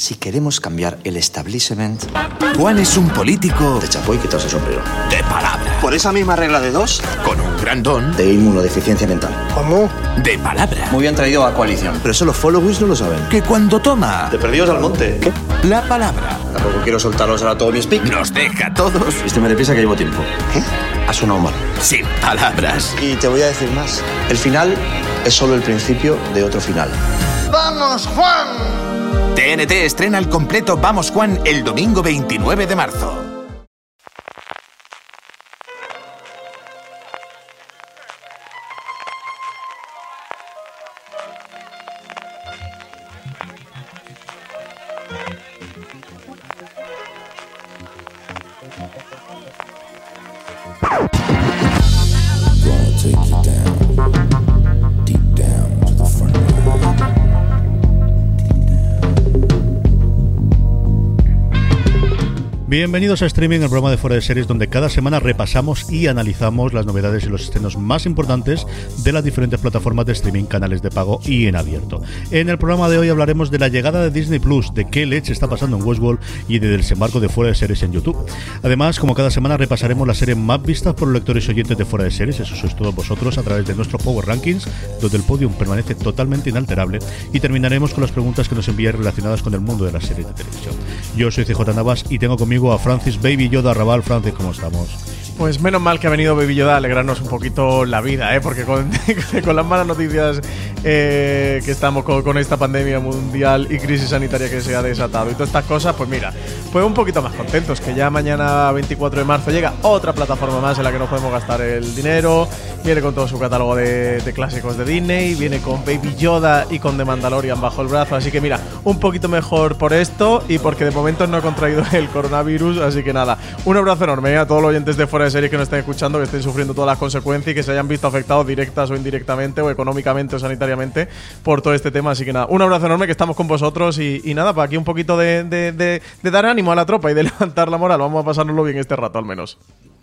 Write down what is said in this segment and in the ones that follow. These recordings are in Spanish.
Si queremos cambiar el establishment... Juan es un político... De chapo y quitarse el sombrero. De palabra. Por esa misma regla de dos... Con un gran don... De inmunodeficiencia mental. ¿Cómo? De palabra. Muy bien traído a coalición. Pero eso los followers no lo saben. Que cuando toma... De perdidos al monte. ¿Qué? La palabra. Tampoco quiero soltaros ahora todo mi speak. Nos deja a todos... Este me deprisa que llevo tiempo. ¿Qué? Ha sonado mal. Sin palabras. Y te voy a decir más. El final es solo el principio de otro final. ¡Vamos, Juan! TNT estrena el completo Vamos Juan el domingo 29 de marzo. Bienvenidos a Streaming, el programa de Fuera de Series, donde cada semana repasamos y analizamos las novedades y los estrenos más importantes de las diferentes plataformas de streaming, canales de pago y en abierto. En el programa de hoy hablaremos de la llegada de Disney Plus, de qué leche está pasando en Westworld y del desembarco de Fuera de Series en YouTube. Además, como cada semana, repasaremos las series más vistas por los lectores y oyentes de Fuera de Series, eso sois todos vosotros, a través de nuestro Power Rankings, donde el podium permanece totalmente inalterable. Y terminaremos con las preguntas que nos envían relacionadas con el mundo de las series de televisión. Yo soy CJ Navas y tengo conmigo a Francis Baby Yoda Raval. Francis, ¿cómo estamos? Pues menos mal que ha venido Baby Yoda a alegrarnos un poquito la vida, ¿eh? porque con, con las malas noticias eh, que estamos con, esta pandemia mundial y crisis sanitaria que se ha desatado y todas estas cosas, pues mira, pues un poquito más contentos, que ya mañana 24 de marzo llega otra plataforma más en la que nos podemos gastar el dinero, viene con todo su catálogo de, clásicos de Disney, viene con Baby Yoda y con The Mandalorian bajo el brazo, así que mira, un poquito mejor por esto y porque de momento no he contraído el coronavirus, así que nada, un abrazo enorme a todos los oyentes de fuera de series que nos estén escuchando, que estén sufriendo todas las consecuencias y que se hayan visto afectados directas o indirectamente o económicamente o sanitariamente por todo este tema. Así que nada, un abrazo enorme que estamos con vosotros y, nada, para aquí un poquito de, de, dar ánimo a la tropa y de levantar la moral. Vamos a pasárnoslo bien este rato al menos.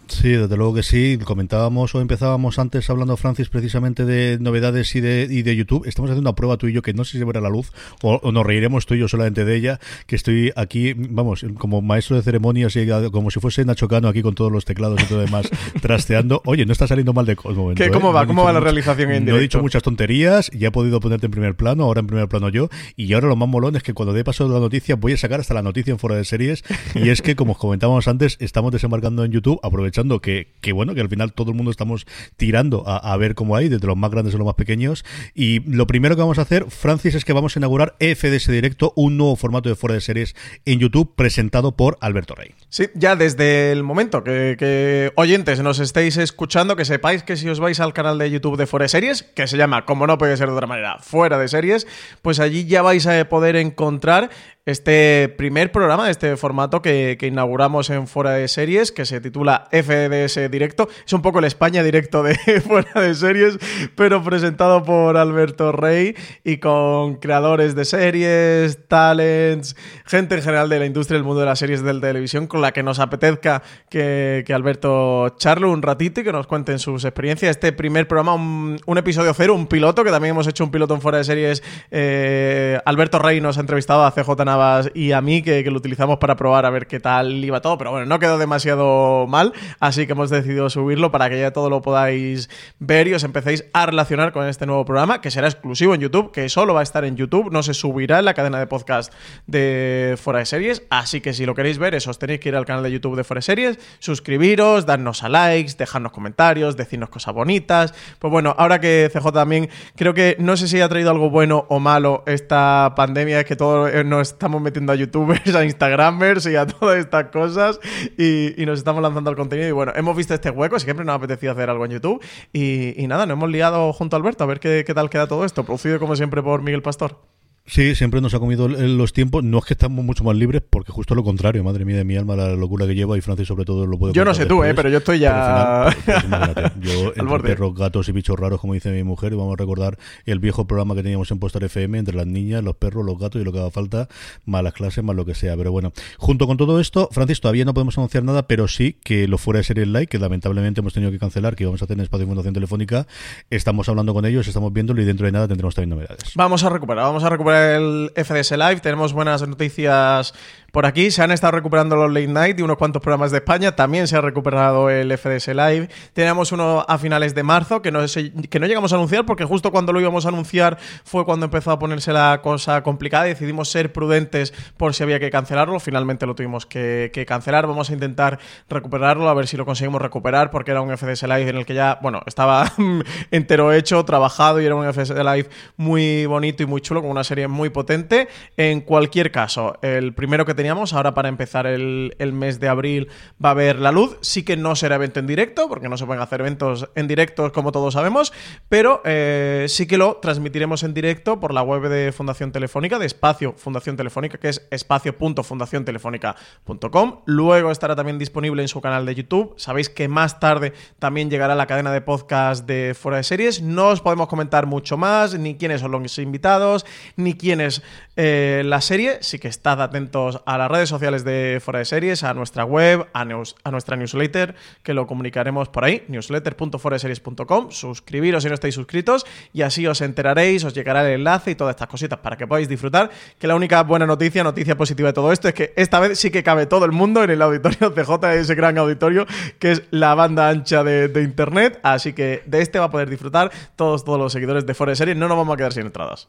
Sí, desde luego que sí. Comentábamos o empezábamos antes hablando, Francis, precisamente de novedades y de, y de YouTube. Estamos haciendo una prueba tú y yo que no sé si se verá la luz o, o, nos reiremos tú y yo solamente de ella, que estoy aquí, vamos, como maestro de ceremonias y como si fuese Nacho Cano aquí con todos los teclados y todo demás, trasteando. Oye, no está saliendo mal de momento. ¿Qué, ¿Cómo ¿eh? va? No ¿Cómo va la realización en No he dicho muchas tonterías, ya he podido ponerte en primer plano, ahora en primer plano yo, y ahora lo más molón es que cuando dé paso de la noticia voy a sacar hasta la noticia en fuera de series, y es que, como comentábamos antes, estamos desembarcando en YouTube, aprovechando que, bueno, que al final todo el mundo estamos tirando a, ver cómo hay, desde los más grandes a los más pequeños. Y lo primero que vamos a hacer, Francis, es que vamos a inaugurar FDS Directo, un nuevo formato de fuera de series en YouTube presentado por Alberto Rey. Sí, ya desde el momento que, que oyentes nos estéis escuchando, que sepáis que si os vais al canal de YouTube de Fuera de Series, que se llama, como no puede ser de otra manera, Fuera de Series, pues allí ya vais a poder encontrar este primer programa este formato que, inauguramos en Fuera de Series, que se titula FDS Directo. Es un poco el España directo de Fuera de Series, pero presentado por Alberto Rey y con creadores de series, talents, gente en general de la industria del mundo de las series de televisión, con la que nos apetezca que, Alberto charle un ratito y que nos cuenten sus experiencias. Este primer programa, un, un, episodio cero, un piloto, que también hemos hecho un piloto en Fuera de Series. Eh, Alberto Rey nos ha entrevistado a CJ Y a mí, que, lo utilizamos para probar a ver qué tal iba todo, pero bueno, no quedó demasiado mal, así que hemos decidido subirlo para que ya todo lo podáis ver y os empecéis a relacionar con este nuevo programa, que será exclusivo en YouTube, que solo va a estar en YouTube, no se subirá en la cadena de podcast de Fuera de Series, así que si lo queréis ver, eso os tenéis que ir al canal de YouTube de Fuera de Series, suscribiros, darnos a likes, dejarnos comentarios, decirnos cosas bonitas, pues bueno, ahora que CJ también, creo que no sé si ha traído algo bueno o malo esta pandemia, es que todos nos estamos metiendo a youtubers, a instagramers y a todas estas cosas y, nos estamos lanzando al contenido y bueno, hemos visto este hueco, siempre nos ha apetecido hacer algo en YouTube y, nada, nos hemos liado junto a Alberto a ver qué, tal queda todo esto, producido como siempre por Miguel Pastor. Sí, siempre nos ha comido los tiempos. No es que estamos mucho más libres, porque justo lo contrario, madre mía de mi alma, la locura que lleva y Francis sobre todo lo puede Yo no sé tú, eh, pero yo estoy ya... Pues, pues, yo, entre perros, gatos y bichos raros, como dice mi mujer, y vamos a recordar el viejo programa que teníamos en Postar FM entre las niñas, los perros, los gatos y lo que haga falta, más las clases, más lo que sea. Pero bueno, junto con todo esto, Francis, todavía no podemos anunciar nada, pero sí que lo fuera de serie Live, que lamentablemente hemos tenido que cancelar, que íbamos a hacer en Espacio de Fundación Telefónica, estamos hablando con ellos, estamos viéndolo y dentro de nada tendremos también novedades. Vamos a recuperar, vamos a recuperar el FD Live. Tenemos buenas noticias por aquí. Se han estado recuperando los late night y unos cuantos programas de España. También se ha recuperado el FDS Live. Tenemos uno a finales de marzo que no, que no llegamos a anunciar porque justo cuando lo íbamos a anunciar fue cuando empezó a ponerse la cosa complicada. Decidimos ser prudentes por si había que cancelarlo. Finalmente lo tuvimos que, cancelar. Vamos a intentar recuperarlo, a ver si lo conseguimos recuperar porque era un FDS Live en el que ya, bueno, estaba entero hecho, trabajado y era un FDS Live muy bonito y muy chulo, con una serie muy potente. En cualquier caso, el primero que teníamos, ahora para empezar el, mes de abril va a haber la luz. Sí que no será evento en directo, porque no se pueden hacer eventos en directo como todos sabemos, pero eh, sí que lo transmitiremos en directo por la web de Fundación Telefónica, de Espacio Fundación Telefónica, que es espacio.fundaciontelefónica.com. Luego estará también disponible en su canal de YouTube. Sabéis que más tarde también llegará la cadena de podcast de Fuera de Series. No os podemos comentar mucho más, ni quiénes son los invitados, ni quiénes eh, la serie. Sí que estad atentos a las redes sociales de Fuera de Series, a nuestra web, a, a nuestra newsletter, que lo comunicaremos por ahí, newsletter.foraseries.com. Suscribiros si no estáis suscritos y así os enteraréis, os llegará el enlace y todas estas cositas para que podáis disfrutar. Que la única buena noticia, noticia positiva de todo esto es que esta vez sí que cabe todo el mundo en el auditorio CJ, ese gran auditorio que es la banda ancha de, internet. Así que de este va a poder disfrutar todos, todos los seguidores de Fuera de Series. No nos vamos a quedar sin entradas.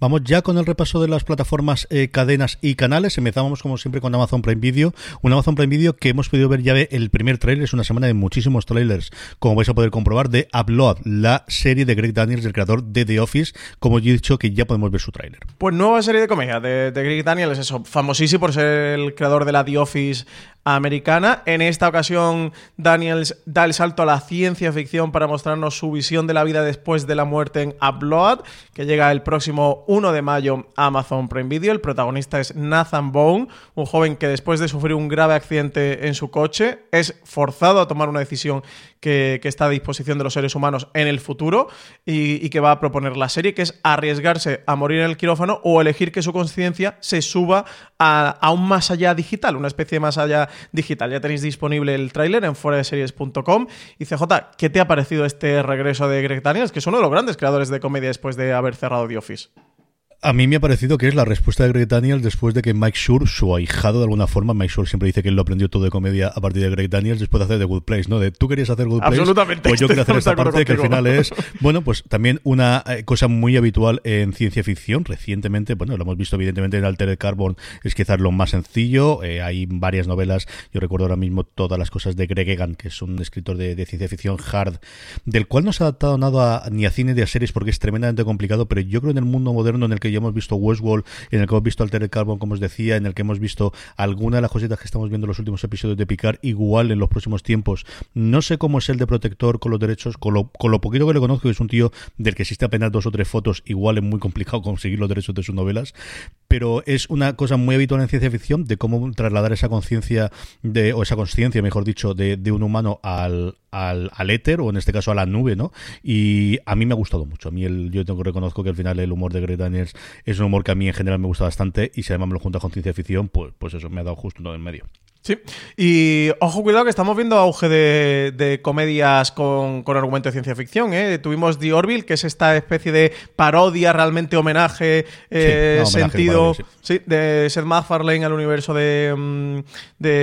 Vamos ya con el repaso de las plataformas, eh, cadenas y canales. Empezamos como siempre con Amazon Prime Video. Un Amazon Prime Video que hemos podido ver ya el primer tráiler. Es una semana de muchísimos trailers, como vais a poder comprobar, de Upload, la serie de Greg Daniels, el creador de The Office. Como yo he dicho, que ya podemos ver su tráiler. Pues nueva serie de comedia de, de Greg Daniels, eso, famosísimo por ser el creador de la The Office americana. En esta ocasión, Daniels da el salto a la ciencia ficción para mostrarnos su visión de la vida después de la muerte en Upload, que llega el próximo 1 de mayo a Amazon Prime Video. El protagonista es Nathan Bone, un joven que después de sufrir un grave accidente en su coche es forzado a tomar una decisión que, está a disposición de los seres humanos en el futuro y, que va a proponer la serie, que es arriesgarse a morir en el quirófano o elegir que su conciencia se suba a, un más allá digital, una especie de más allá digital. Ya tenéis disponible el tráiler en series.com Y CJ, ¿qué te ha parecido este regreso de Greg Daniels, que es uno de los grandes creadores de comedia después de haber cerrado The Office? A mí me ha parecido que es la respuesta de Greg Daniels después de que Mike Schur, su ahijado de alguna forma, Mike Schur siempre dice que él lo aprendió todo de comedia a partir de Greg Daniels después de hacer The Good Place, ¿no? De tú querías hacer Good Place. Absolutamente. Pues yo quería hacer esta parte que al final es, bueno, pues también una eh, cosa muy habitual en ciencia ficción. Recientemente, bueno, lo hemos visto evidentemente en Altered Carbon, es quizás lo más sencillo. Eh, hay varias novelas, yo recuerdo ahora mismo todas las cosas de Greg Egan, que es un escritor de, ciencia ficción hard, del cual no se ha adaptado nada ni a cine ni a series porque es tremendamente complicado, pero yo creo en el mundo moderno en el que ya hemos visto Westworld en el que hemos visto Altered Carbon, como os decía, en el que hemos visto alguna de las cositas que estamos viendo en los últimos episodios de Picard, igual en los próximos tiempos. No sé cómo es el de protector con los derechos, con lo, con lo poquito que le conozco, que es un tío del que existe apenas dos o tres fotos, igual es muy complicado conseguir los derechos de sus novelas, pero es una cosa muy habitual en ciencia ficción de cómo trasladar esa conciencia, de o esa conciencia, mejor dicho, de, un humano al, al, al, éter o en este caso a la nube, ¿no? Y a mí me ha gustado mucho. A mí el, yo tengo reconozco que al final el humor de Greg Daniels es un humor que a mí en general me gusta bastante y si además me lo junta con ciencia ficción, pues, pues eso me ha dado justo en medio. Sí, y ojo, cuidado que estamos viendo auge de, comedias con, argumento de ciencia ficción. ¿eh? Tuvimos The Orville, que es esta especie de parodia, realmente homenaje, eh, sentido sí. de Seth MacFarlane al universo de, mm,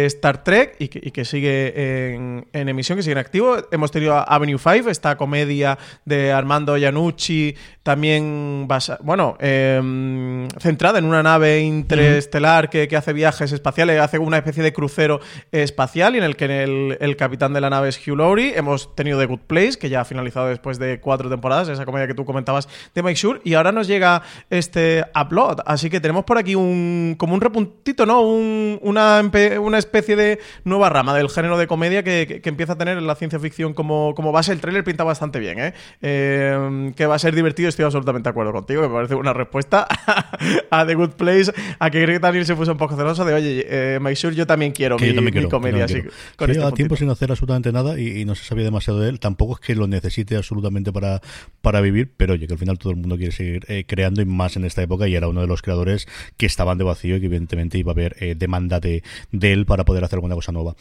Star Trek y que, sigue en, emisión, que sigue en activo. Hemos tenido Avenue 5, esta comedia de Armando Iannucci, también bueno, em, centrada en una nave interestelar que, que hace viajes espaciales, hace una especie de cruz crucero espacial y en el que el, el capitán de la nave es Hugh Laurie. Hemos tenido The Good Place, que ya ha finalizado después de cuatro temporadas, esa comedia que tú comentabas de Mike Shure, y ahora nos llega este Upload. Así que tenemos por aquí un como un repuntito, ¿no? Un- una, una especie de nueva rama del género de comedia que, que- que empieza a tener en la ciencia ficción como, como base. El tráiler pinta bastante bien, ¿eh? Eh, Que va a ser divertido, estoy absolutamente de acuerdo contigo. Me parece una respuesta a The Good Place, a que Greg Daniel se puso un poco celoso de, oye, eh, Mike Shure, yo también quiero Que mi, yo también mi quiero, comedia. yo así, quiero. con Sí, este lleva tiempo puntito. sin hacer absolutamente nada y, y no se sabía demasiado de él. Tampoco es que lo necesite absolutamente para, para vivir, pero oye, que al final todo el mundo quiere seguir eh, creando y más en esta época y era uno de los creadores que estaban de vacío y que evidentemente iba a haber eh, demanda de, de él para poder hacer alguna cosa nueva.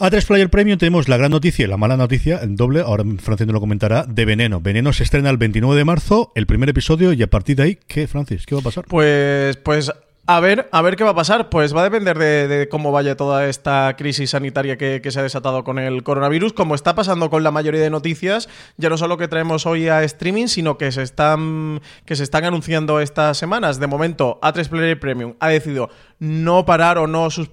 A3 Player Premium tenemos la gran noticia y la mala noticia, en doble, ahora Francis nos lo comentará, de Veneno. Veneno se estrena el 29 de marzo, el primer episodio, y a partir de ahí, ¿qué, Francis? ¿Qué va a pasar? Pues, pues a ver, a ver qué va a pasar. Pues va a depender de, cómo vaya toda esta crisis sanitaria que, que se ha desatado con el coronavirus, como está pasando con la mayoría de noticias, ya no solo que traemos hoy a streaming, sino que se están que se están anunciando estas semanas. De momento, A3 Player Premium ha decidido no parar o no eh,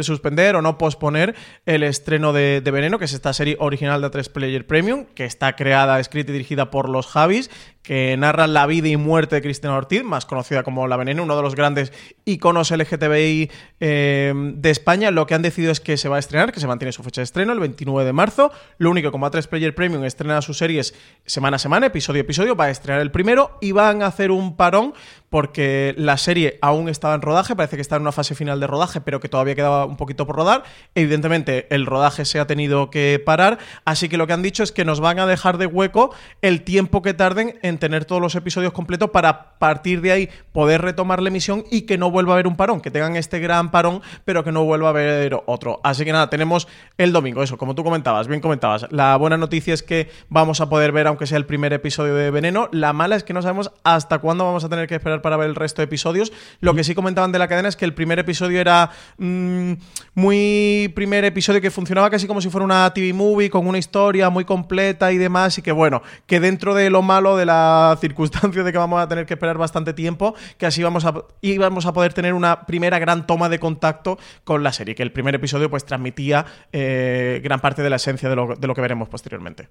suspender o no posponer el estreno de, de Veneno, que es esta serie original de A3 Player Premium, que está creada, escrita y dirigida por los Javis, que narra la vida y muerte de Cristina Ortiz, más conocida como La Veneno, uno de los grandes iconos LGTBI eh, de España. Lo que han decidido es que se va a estrenar, que se mantiene su fecha de estreno, el 29 de marzo. Lo único, como A3 Player Premium estrena sus series semana a semana, episodio a episodio, va a estrenar el primero y van a hacer un parón porque la serie aún estaba en rodaje, parece que está en una fase final de rodaje, pero que todavía quedaba un poquito por rodar. Evidentemente, el rodaje se ha tenido que parar, así que lo que han dicho es que nos van a dejar de hueco el tiempo que tarden en tener todos los episodios completos para partir de ahí poder retomar la emisión y que no vuelva a haber un parón, que tengan este gran parón, pero que no vuelva a haber otro. Así que nada, tenemos el domingo, eso, como tú comentabas, bien comentabas. La buena noticia es que vamos a poder ver, aunque sea el primer episodio de Veneno. La mala es que no sabemos hasta cuándo vamos a tener que esperar para ver el resto de episodios. Lo que sí comentaban de la cadena es que el primer episodio era mm, muy primer episodio que funcionaba casi como si fuera una TV movie con una historia muy completa y demás y que bueno, que dentro de lo malo de la circunstancia de que vamos a tener que esperar bastante tiempo, que así vamos a íbamos a poder tener una primera gran toma de contacto con la serie, que el primer episodio pues transmitía eh, gran parte de la esencia de lo, de lo que veremos posteriormente.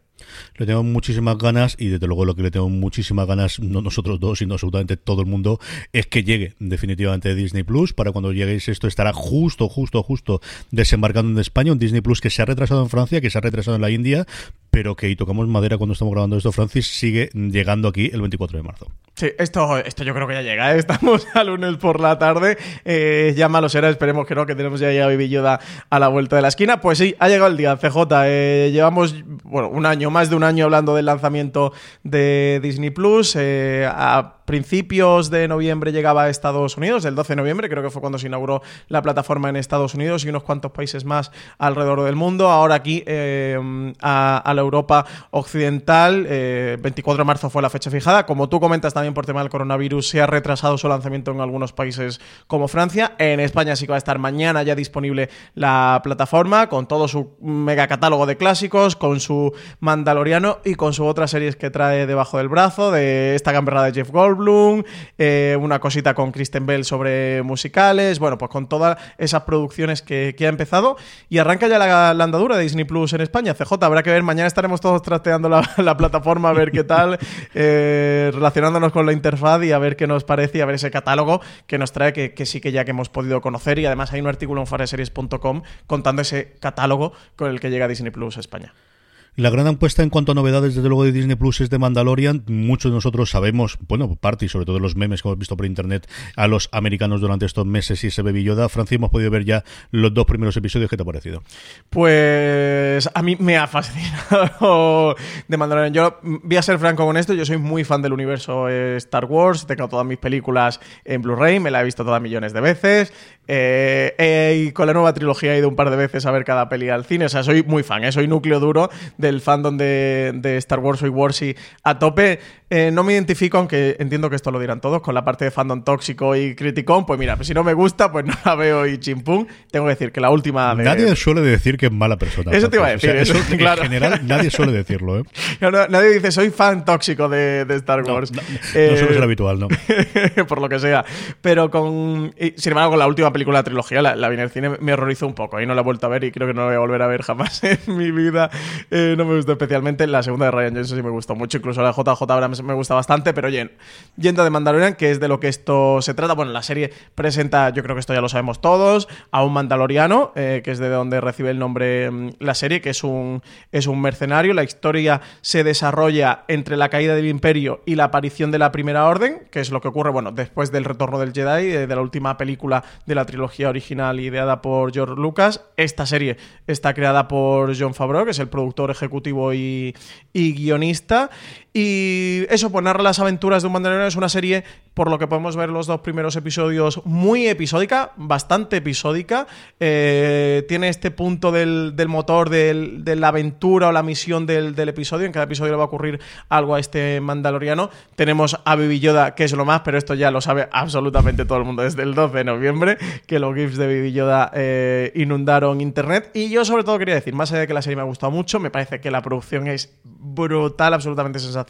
Le tengo muchísimas ganas y desde luego lo que le tengo muchísimas ganas, no nosotros dos, sino absolutamente todo el mundo, es que llegue definitivamente Disney Plus. Para cuando lleguéis esto estará justo, justo, justo desembarcando en España. Un Disney Plus que se ha retrasado en Francia, que se ha retrasado en la India, pero que, tocamos madera cuando estamos grabando esto, Francis, sigue llegando aquí el 24 de marzo. Sí, esto, esto yo creo que ya llega. ¿eh? Estamos a lunes por la tarde. Eh, ya malo será, esperemos que no, que tenemos ya a Baby Yoda a la vuelta de la esquina. Pues sí, ha llegado el día, CJ. Eh, llevamos, bueno, un año, más de un año hablando del lanzamiento de Disney Plus. A principios de noviembre llegaba a Estados Unidos, el 12 de noviembre, creo que fue cuando se inauguró la plataforma en Estados Unidos y unos cuantos países más alrededor del mundo. Ahora aquí a, a, la Europa occidental, eh, 24 de marzo fue la fecha fijada. Como tú comentas también por tema del coronavirus, se ha retrasado su lanzamiento en algunos países como Francia. En España sí que va a estar mañana ya disponible la plataforma con todo su mega catálogo de clásicos, con su Mandaloriano y con sus otras series que trae debajo del brazo, de esta gamberra de Jeff Goldblum, eh, una cosita con Kristen Bell sobre musicales, bueno, pues con todas esas producciones que, que ha empezado y arranca ya la, la, andadura de Disney Plus en España. CJ, habrá que ver, mañana estaremos todos trasteando la, la plataforma a ver qué tal, eh, relacionándonos con la interfaz y a ver qué nos parece y a ver ese catálogo que nos trae que, sí que ya que hemos podido conocer y además hay un artículo en foreseries.com contando ese catálogo con el que llega Disney Plus a España. La gran apuesta en cuanto a novedades, desde luego, de Disney Plus es de Mandalorian. Muchos de nosotros sabemos, bueno, parte y sobre todo los memes que hemos visto por internet a los americanos durante estos meses y ese Baby Yoda. Francis, hemos podido ver ya los dos primeros episodios. ¿Qué te ha parecido? Pues a mí me ha fascinado de Mandalorian. Yo voy a ser franco con esto. Yo soy muy fan del universo Star Wars. Tengo todas mis películas en Blu-ray. Me la he visto todas millones de veces. Eh, eh, y con la nueva trilogía he ido un par de veces a ver cada peli al cine. O sea, soy muy fan, ¿eh? soy núcleo duro del fandom de, Star Wars, soy Warsy a tope. Eh, no me identifico, aunque entiendo que esto lo dirán todos, con la parte de fandom tóxico y criticón. Pues mira, pues si no me gusta, pues no la veo y chimpum. Tengo que decir que la última. De... Nadie suele decir que es mala persona. Eso te iba a decir. O sea, eso, eso, claro. En general, nadie suele decirlo. ¿eh? No, no, nadie dice soy fan tóxico de, de Star Wars. No, no, no suele ser habitual, ¿no? por lo que sea. Pero con. y, sin embargo, con la última película de la trilogía, la, la vi en el cine, me horrorizó un poco. Y no la he vuelto a ver y creo que no la voy a volver a ver jamás en mi vida. Eh, no me gustó especialmente. La segunda de Ryan Johnson sí me gustó mucho. Incluso la JJ Abrams me gusta bastante. Pero oye, yendo de Mandalorian, que es de lo que esto se trata. Bueno, la serie presenta, yo creo que esto ya lo sabemos todos, a un mandaloriano, eh, que es de donde recibe el nombre mm, la serie, que es un, es un mercenario. La historia se desarrolla entre la caída del Imperio y la aparición de la Primera Orden, que es lo que ocurre, bueno, después del retorno del Jedi, de, de la última película de la trilogía original ideada por George Lucas. Esta serie está creada por John Favreau, que es el productor ejecutivo y guionista. Y eso, pues narra las aventuras de un mandaloriano. Es una serie, por lo que podemos ver los dos primeros episodios, muy episódica, bastante episódica. Eh, tiene este punto del, del motor de la aventura o la misión del, del, episodio. En cada episodio le va a ocurrir algo a este mandaloriano. Tenemos a Baby Yoda, que es lo más, pero esto ya lo sabe absolutamente todo el mundo desde el 12 de noviembre, que los GIFs de Baby Yoda eh, inundaron internet. Y yo, sobre todo, quería decir, más allá de que la serie me ha gustado mucho, me parece que la producción es brutal, absolutamente sensacional.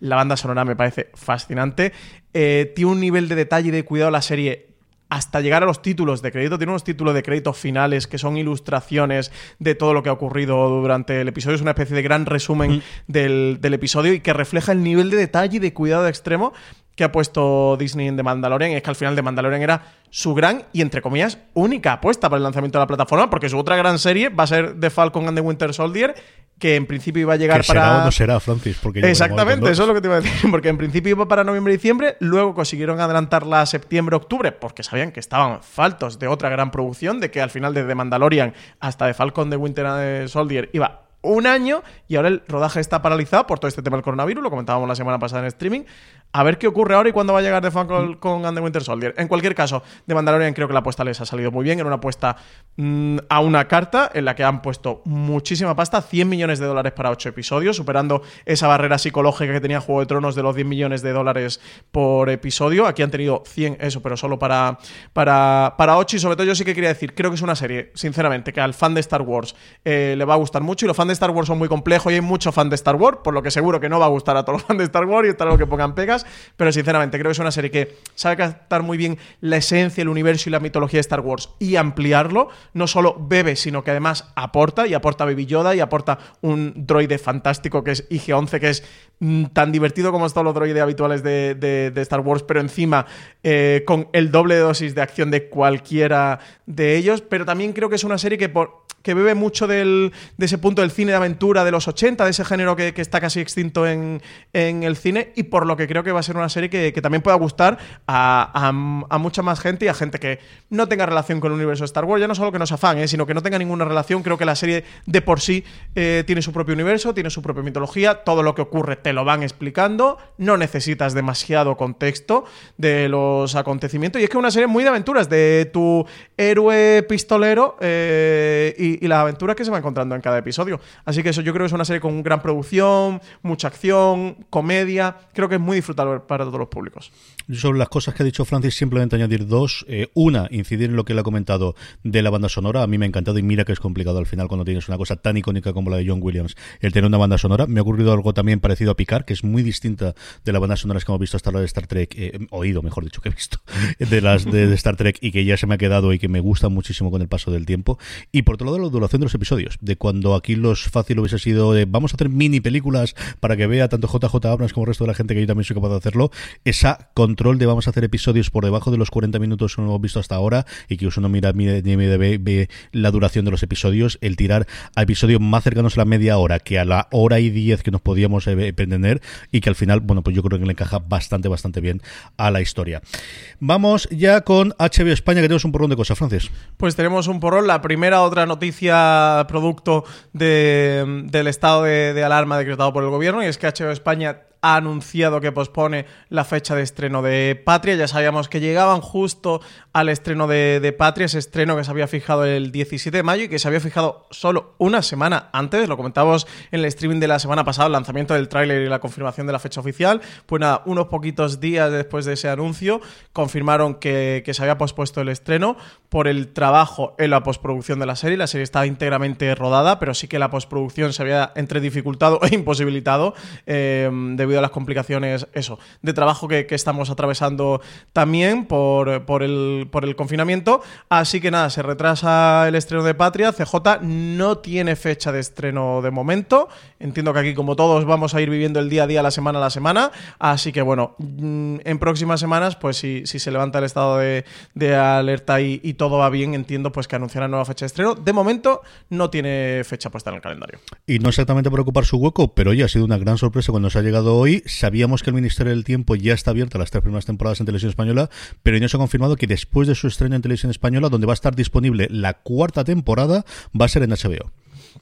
La banda sonora me parece fascinante. Eh, tiene un nivel de detalle y de cuidado la serie hasta llegar a los títulos de crédito. Tiene unos títulos de crédito finales que son ilustraciones de todo lo que ha ocurrido durante el episodio. Es una especie de gran resumen mm. del, del, episodio y que refleja el nivel de detalle y de cuidado extremo que ha puesto Disney en The Mandalorian. Es que al final The Mandalorian era su gran y, entre comillas, única apuesta para el lanzamiento de la plataforma, porque su otra gran serie va a ser The Falcon and the Winter Soldier, que en principio iba a llegar que para. Será o no será, Francis. Porque Exactamente, eso es lo que te iba a decir. Porque en principio iba para noviembre y diciembre, luego consiguieron adelantarla a septiembre-octubre, porque sabían que estaban faltos de otra gran producción, de que al final desde Mandalorian hasta The Falcon de Winter Soldier iba un año y ahora el rodaje está paralizado por todo este tema del coronavirus, lo comentábamos la semana pasada en streaming. A ver qué ocurre ahora y cuándo va a llegar The Falcon con And the Winter Soldier. En cualquier caso, de Mandalorian creo que la apuesta les ha salido muy bien. Era una apuesta mmm, a una carta en la que han puesto muchísima pasta, 100 millones de dólares para 8 episodios, superando esa barrera psicológica que tenía Juego de Tronos de los 10 millones de dólares por episodio. Aquí han tenido 100, eso, pero solo para, para, para 8. Y sobre todo yo sí que quería decir, creo que es una serie, sinceramente, que al fan de Star Wars eh, le va a gustar mucho. Y los fans de Star Wars son muy complejos y hay mucho fan de Star Wars, por lo que seguro que no va a gustar a todos los fans de Star Wars y está algo que pongan pegas pero sinceramente creo que es una serie que sabe captar muy bien la esencia, el universo y la mitología de Star Wars y ampliarlo. No solo bebe, sino que además aporta, y aporta Baby Yoda, y aporta un droide fantástico que es IG-11, que es mm, tan divertido como todos los droides habituales de, de, de, Star Wars, pero encima eh, con el doble dosis de acción de cualquiera de ellos. Pero también creo que es una serie que por que bebe mucho del, de ese punto del cine de aventura de los 80, de ese género que, está casi extinto en, en, el cine, y por lo que creo que va a ser una serie que, que también pueda gustar a, a, mucha más gente y a gente que no tenga relación con el universo de Star Wars, ya no solo que no se afán, ¿eh? sino que no tenga ninguna relación. Creo que la serie de por sí eh, tiene su propio universo, tiene su propia mitología, todo lo que ocurre te lo van explicando, no necesitas demasiado contexto de los acontecimientos, y es que es una serie muy de aventuras, de tu héroe pistolero eh, y, las aventuras que se va encontrando en cada episodio. Así que eso yo creo que es una serie con gran producción, mucha acción, comedia. Creo que es muy disfrutable para todos los públicos. Sobre las cosas que ha dicho Francis, simplemente añadir dos. Eh, una, incidir en lo que él ha comentado de la banda sonora. A mí me ha encantado y mira que es complicado al final cuando tienes una cosa tan icónica como la de John Williams, el tener una banda sonora. Me ha ocurrido algo también parecido a Picard, que es muy distinta de las bandas sonoras que hemos visto hasta ahora de Star Trek, eh, oído, mejor dicho, que he visto, de las de, Star Trek y que ya se me ha quedado y que me gusta muchísimo con el paso del tiempo. Y por otro lado, la duración de los episodios, de cuando aquí los fácil hubiese sido de vamos a hacer mini películas para que vea tanto JJ Abrams como el resto de la gente que yo también soy capaz de hacerlo, esa control de vamos a hacer episodios por debajo de los 40 minutos que hemos visto hasta ahora y que uno mira ni ve, ve la duración de los episodios, el tirar a episodios más cercanos a la media hora que a la hora y diez que nos podíamos eh, pretender y que al final, bueno, pues yo creo que le encaja bastante, bastante bien a la historia. Vamos ya con HBO España, que tenemos un porrón de cosas, Francis. Pues tenemos un porrón. La primera, otra noticia producto de, del estado de, de, alarma decretado por el gobierno, y es que HBO España ha anunciado que pospone la fecha de estreno de Patria. Ya sabíamos que llegaban justo al estreno de, Patria, ese estreno que se había fijado el 17 de mayo y que se había fijado solo una semana antes. Lo comentábamos en el streaming de la semana pasada, el lanzamiento del tráiler y la confirmación de la fecha oficial. Pues nada, unos poquitos días después de ese anuncio confirmaron que, que se había pospuesto el estreno por el trabajo en la postproducción de la serie. La serie estaba íntegramente rodada, pero sí que la postproducción se había entre dificultado e imposibilitado eh, debido a las complicaciones, eso, de trabajo que, estamos atravesando también por, por, el, por el confinamiento. Así que nada, se retrasa el estreno de Patria. CJ no tiene fecha de estreno de momento. Entiendo que aquí, como todos, vamos a ir viviendo el día a día, la semana a la semana. Así que bueno, mm, en próximas semanas, pues si, se levanta el estado de, alerta y, todo va bien, entiendo pues que anunciará nueva fecha de estreno. De momento no tiene fecha puesta en el calendario. Y no exactamente por ocupar su hueco, pero oye, ha sido una gran sorpresa cuando se ha llegado hoy. Sabíamos que el Ministerio del Tiempo ya está abierto a las tres primeras temporadas en televisión española, pero ya se ha confirmado que después de su estreno en televisión española, donde va a estar disponible la cuarta temporada, va a ser en HBO.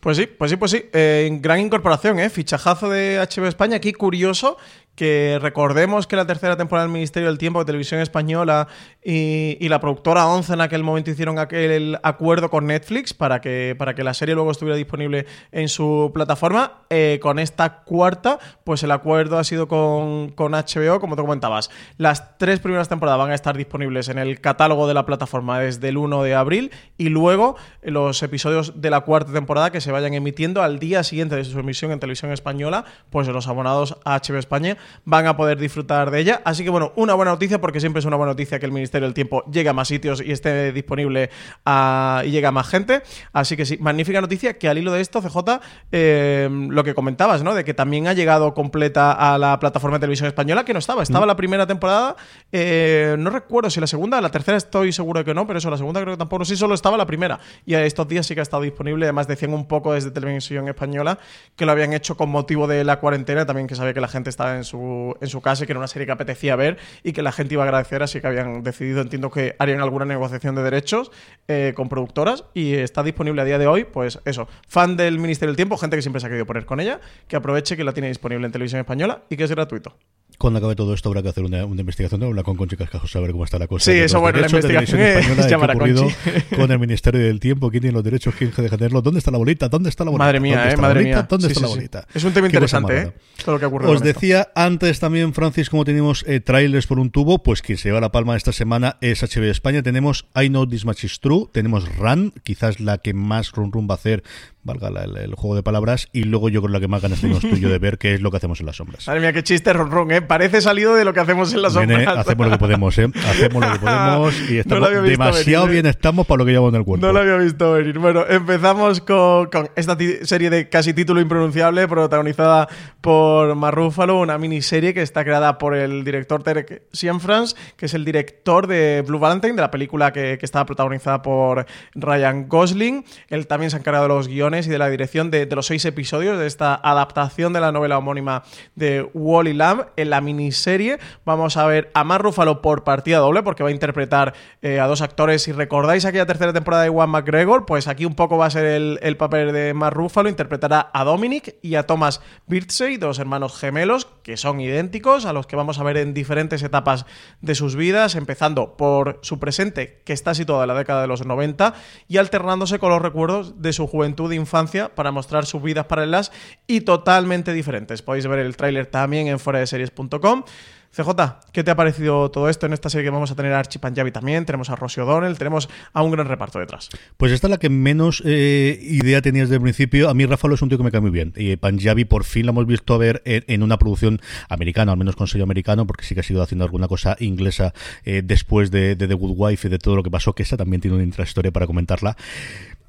Pues sí, pues sí, pues sí. Eh, gran incorporación, ¿eh? Fichajazo de HBO España. Aquí curioso que recordemos que la tercera temporada del Ministerio del Tiempo de Televisión Española y, y, la productora 11 en aquel momento hicieron aquel acuerdo con Netflix para que, para que la serie luego estuviera disponible en su plataforma. Eh, con esta cuarta, pues el acuerdo ha sido con, con HBO, como te comentabas. Las tres primeras temporadas van a estar disponibles en el catálogo de la plataforma desde el 1 de abril y luego los episodios de la cuarta temporada que se vayan emitiendo al día siguiente de su emisión en televisión española, pues los abonados a HBO España van a poder disfrutar de ella. Así que bueno, una buena noticia porque siempre es una buena noticia que el Ministerio del Tiempo llegue a más sitios y esté disponible a, y llegue a más gente. Así que sí, magnífica noticia que al hilo de esto, CJ, eh, lo que comentabas, ¿no? De que también ha llegado completa a la plataforma de televisión española, que no estaba. Estaba mm. la primera temporada, eh, no recuerdo si la segunda, la tercera estoy seguro que no, pero eso, la segunda creo que tampoco, sí, solo estaba la primera. Y estos días sí que ha estado disponible, además decían un poco desde televisión española que lo habían hecho con motivo de la cuarentena, también que sabía que la gente estaba en su en su casa que era una serie que apetecía ver y que la gente iba a agradecer, así que habían decidido, entiendo que harían alguna negociación de derechos eh, con productoras y está disponible a día de hoy, pues eso, fan del Ministerio del Tiempo, gente que siempre se ha querido poner con ella, que aproveche que la tiene disponible en televisión española y que es gratuito. Cuando acabe todo esto habrá que hacer una, una investigación, hablar con Conchi Cascajos, saber cómo está la cosa. Sí, eso bueno, la investigación es llamar a ocurrido con el Ministerio del Tiempo, quién tiene los derechos, quién deja de tenerlos, dónde está la bolita, dónde está la bolita. Madre mía, eh, madre bolita? mía. ¿Dónde sí, está sí, la bolita? Sí. Es un tema interesante, ¿eh? Todo lo que ocurre. Os decía esto. antes también, Francis, como tenemos eh, trailers por un tubo, pues quien se lleva la palma esta semana es HBO España. Tenemos I Know This Much Is True, tenemos Run, quizás la que más run run va a hacer valga la, el, el, juego de palabras, y luego yo creo la que más ganas tenemos tú y yo de ver qué es lo que hacemos en las sombras. Madre mía, qué chiste ron, ron, ¿eh? Parece salido de lo que hacemos en las sombras. Hacemos lo que podemos, ¿eh? Hacemos lo que podemos y estamos, no demasiado venir, bien ¿eh? estamos para lo que llevamos en el cuerpo. No lo había visto venir. Bueno, empezamos con, con esta serie de casi título impronunciable, protagonizada por Marrúfalo, una miniserie que está creada por el director Terek Cienfrance, que es el director de Blue Valentine, de la película que, que estaba protagonizada por Ryan Gosling. Él también se ha encargado de los guiones y de la dirección de, los seis episodios de esta adaptación de la novela homónima de Wally Lamb. En la miniserie vamos a ver a Mark Ruffalo por partida doble, porque va a interpretar eh, a dos actores. Si recordáis aquella tercera temporada de Juan McGregor, pues aquí un poco va a ser el, el papel de Mark Ruffalo. Interpretará a Dominic y a Thomas Birdsey, dos hermanos gemelos que son idénticos, a los que vamos a ver en diferentes etapas de sus vidas, empezando por su presente, que está situado en la década de los 90, y alternándose con los recuerdos de su juventud e infancia para mostrar sus vidas paralelas y totalmente diferentes. Podéis ver el tráiler también en foradeseries.com. CJ, ¿qué te ha parecido todo esto en esta serie que vamos a tener a Archie Panjabi también? Tenemos a Rosie O'Donnell, tenemos a un gran reparto detrás. Pues esta es la que menos eh, idea tenías desde el principio. A mí Ráfalo es un tío que me cae muy bien. Y Panjabi por fin la hemos visto a ver en, una producción americana, al menos con sello americano, porque sí que ha sido haciendo alguna cosa inglesa eh, después de, de The Good Wife y de todo lo que pasó, que esta también tiene una intrahistoria para comentarla.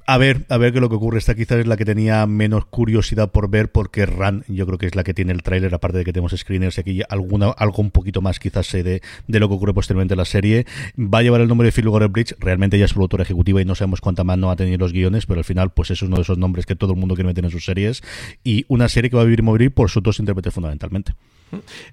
A ver, a ver qué es lo que ocurre. Esta quizás es la que tenía menos curiosidad por ver porque Run yo creo que es la que tiene el tráiler, aparte de que tenemos screeners y aquí alguna, algo un poquito más quizás sé de, de lo que ocurre posteriormente en la serie. Va a llevar el nombre de Phil Bridge, realmente ella es productora ejecutiva y no sabemos cuánta más no ha tenido los guiones, pero al final pues es uno de esos nombres que todo el mundo quiere meter en sus series y una serie que va a vivir y morir por sus dos intérpretes fundamentalmente.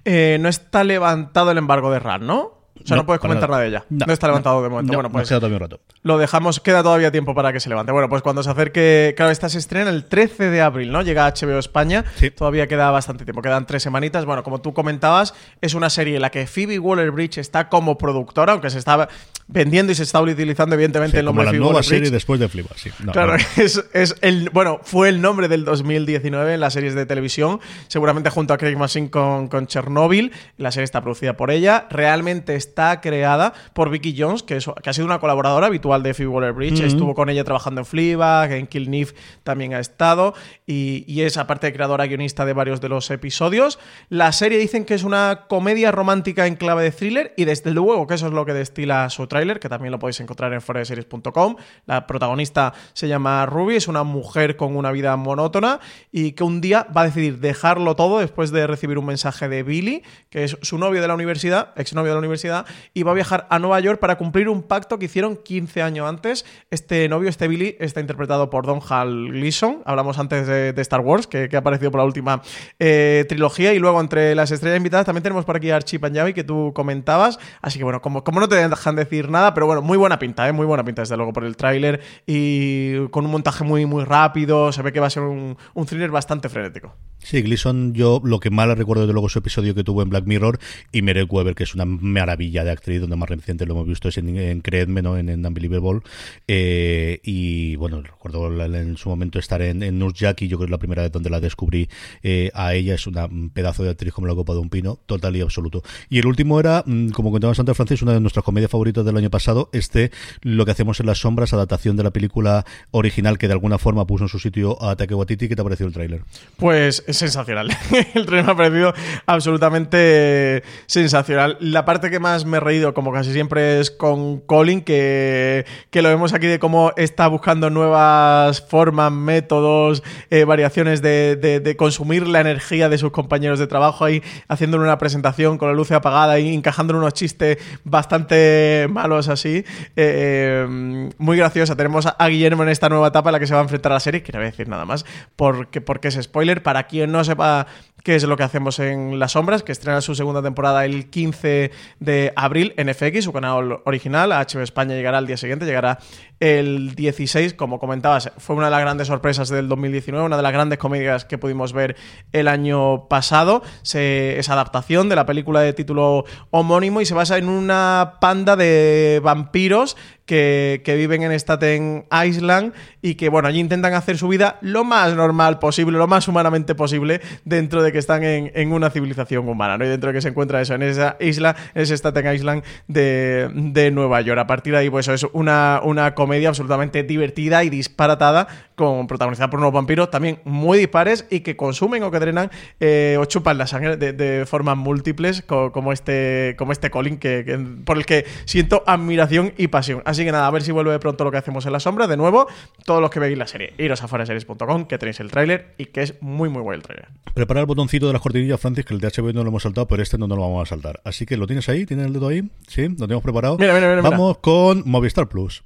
Eh, no está levantado el embargo de Run, ¿no? O sea, no, No, puedes comentar nada. de ella. No, No, está levantado de momento. No, bueno, pues queda todavía un rato. lo dejamos, queda todavía tiempo para que se levante. Bueno, pues cuando se acerque, claro, esta se estrena el 13 de abril, ¿no? Llega a HBO España, Sí. todavía queda bastante tiempo, quedan tres semanitas. Bueno, como tú comentabas, es una serie en la que Phoebe Waller-Bridge está como productora, aunque se está vendiendo y se está utilizando evidentemente Sí, el como nombre la de Phoebe nueva serie después de Fleabag, sí. No, Claro, no. es, es el, bueno, fue el nombre del 2019 en las series de televisión, seguramente junto a Craig Mazin con, con Chernobyl. La serie está producida por ella. Realmente está creada por Vicky Jones, que, es- que ha sido una colaboradora habitual de Phoebe Waller-Bridge. Estuvo con ella trabajando en Fleabag, en Kill Neve también ha estado. Y, y es, aparte de creadora, guionista de varios de los episodios. La serie dicen que es una comedia romántica en clave de thriller y desde luego que eso es lo que destila su tráiler, que también lo podéis encontrar en foradeseries.com. La protagonista se llama Ruby, es una mujer con una vida monótona y que un día va a decidir dejarlo todo después de recibir un mensaje de Billy, que es su novio de la universidad, exnovio de la universidad, y va a viajar a Nueva York para cumplir un pacto que hicieron 15 años antes. Este novio, este Billy, está interpretado por Don Hal Gleason. Hablamos antes de, de Star Wars, que, ha aparecido por la última eh, trilogía. Y luego, entre las estrellas invitadas, también tenemos por aquí a Archie Panjabi, que tú comentabas. Así que, bueno, como, como no te dejan decir nada, pero bueno, muy buena pinta, ¿eh? muy buena pinta, desde luego, por el tráiler. Y con un montaje muy, muy rápido. Se ve que va a ser un, un thriller bastante frenético. Sí, Gleason, yo lo que más recuerdo desde luego su episodio que tuvo en Black Mirror y Merek Weber, que es una maravilla de actriz, donde más reciente lo hemos visto es en, en Creedme, ¿no? en, en Unbelievable. Eh, y bueno, recuerdo en su momento estar en, en Nurse yo creo que es la primera vez donde la descubrí eh, a ella, es una, un pedazo de actriz como la copa de un pino, total y absoluto. Y el último era, mm, como contábamos antes, Francis, una de nuestras comedias favoritas del año pasado, este, lo que hacemos en las sombras, adaptación de la película original que de alguna forma puso en su sitio a Taika Waititi, ¿qué te ha parecido el tráiler? Pues es sensacional. El tren me ha parecido absolutamente sensacional. La parte que más me he reído, como casi siempre, es con Colin, que, que lo vemos aquí de cómo está buscando nuevas formas, métodos, eh, variaciones de, de- consumir la energía de sus compañeros de trabajo ahí, haciéndole una presentación con la luz apagada y encajando unos chistes bastante malos así. Eh, eh, muy graciosa. Tenemos a a Guillermo en esta nueva etapa en la que se va a enfrentar a la serie, que no voy a decir nada más, porque, porque es spoiler. Para quien no sepa qué es lo que hacemos en Las Sombras, que estrena su segunda temporada el 15 de abril en FX, su canal original. A HBO España llegará al día siguiente, llegará el 16. Como comentabas, fue una de las grandes sorpresas del 2019, una de las grandes comedias que pudimos ver el año pasado. Se, esa adaptación de la película de título homónimo y se basa en una panda de vampiros que, que viven en Staten Island y que, bueno, allí intentan hacer su vida lo más normal posible, lo más humanamente posible, dentro de que están en, en una civilización humana, ¿no? Y dentro de que se encuentra eso, en esa isla, en ese Staten Island de, de Nueva York. A partir de ahí, pues eso es una, una comedia absolutamente divertida y disparatada, con, protagonizada por unos vampiros también muy dispares y que consumen o que drenan eh, o chupan la sangre de, de formas múltiples, co- como este, como este Colin, que, que- por el que siento admiración y pasión. Así que nada, a ver si vuelve pronto lo que hacemos en la sombra. De nuevo, todos los que veis la serie, iros a foraseries.com, que tenéis el tráiler y que es muy, muy bueno el tráiler. Prepara el botoncito de las cortinillas, Francis, que el de HBO no lo hemos saltado, pero este no nos lo vamos a saltar. Así que lo tienes ahí, tienes el dedo ahí, sí, lo tenemos preparado. Mira, mira, mira. Vamos con Movistar Plus.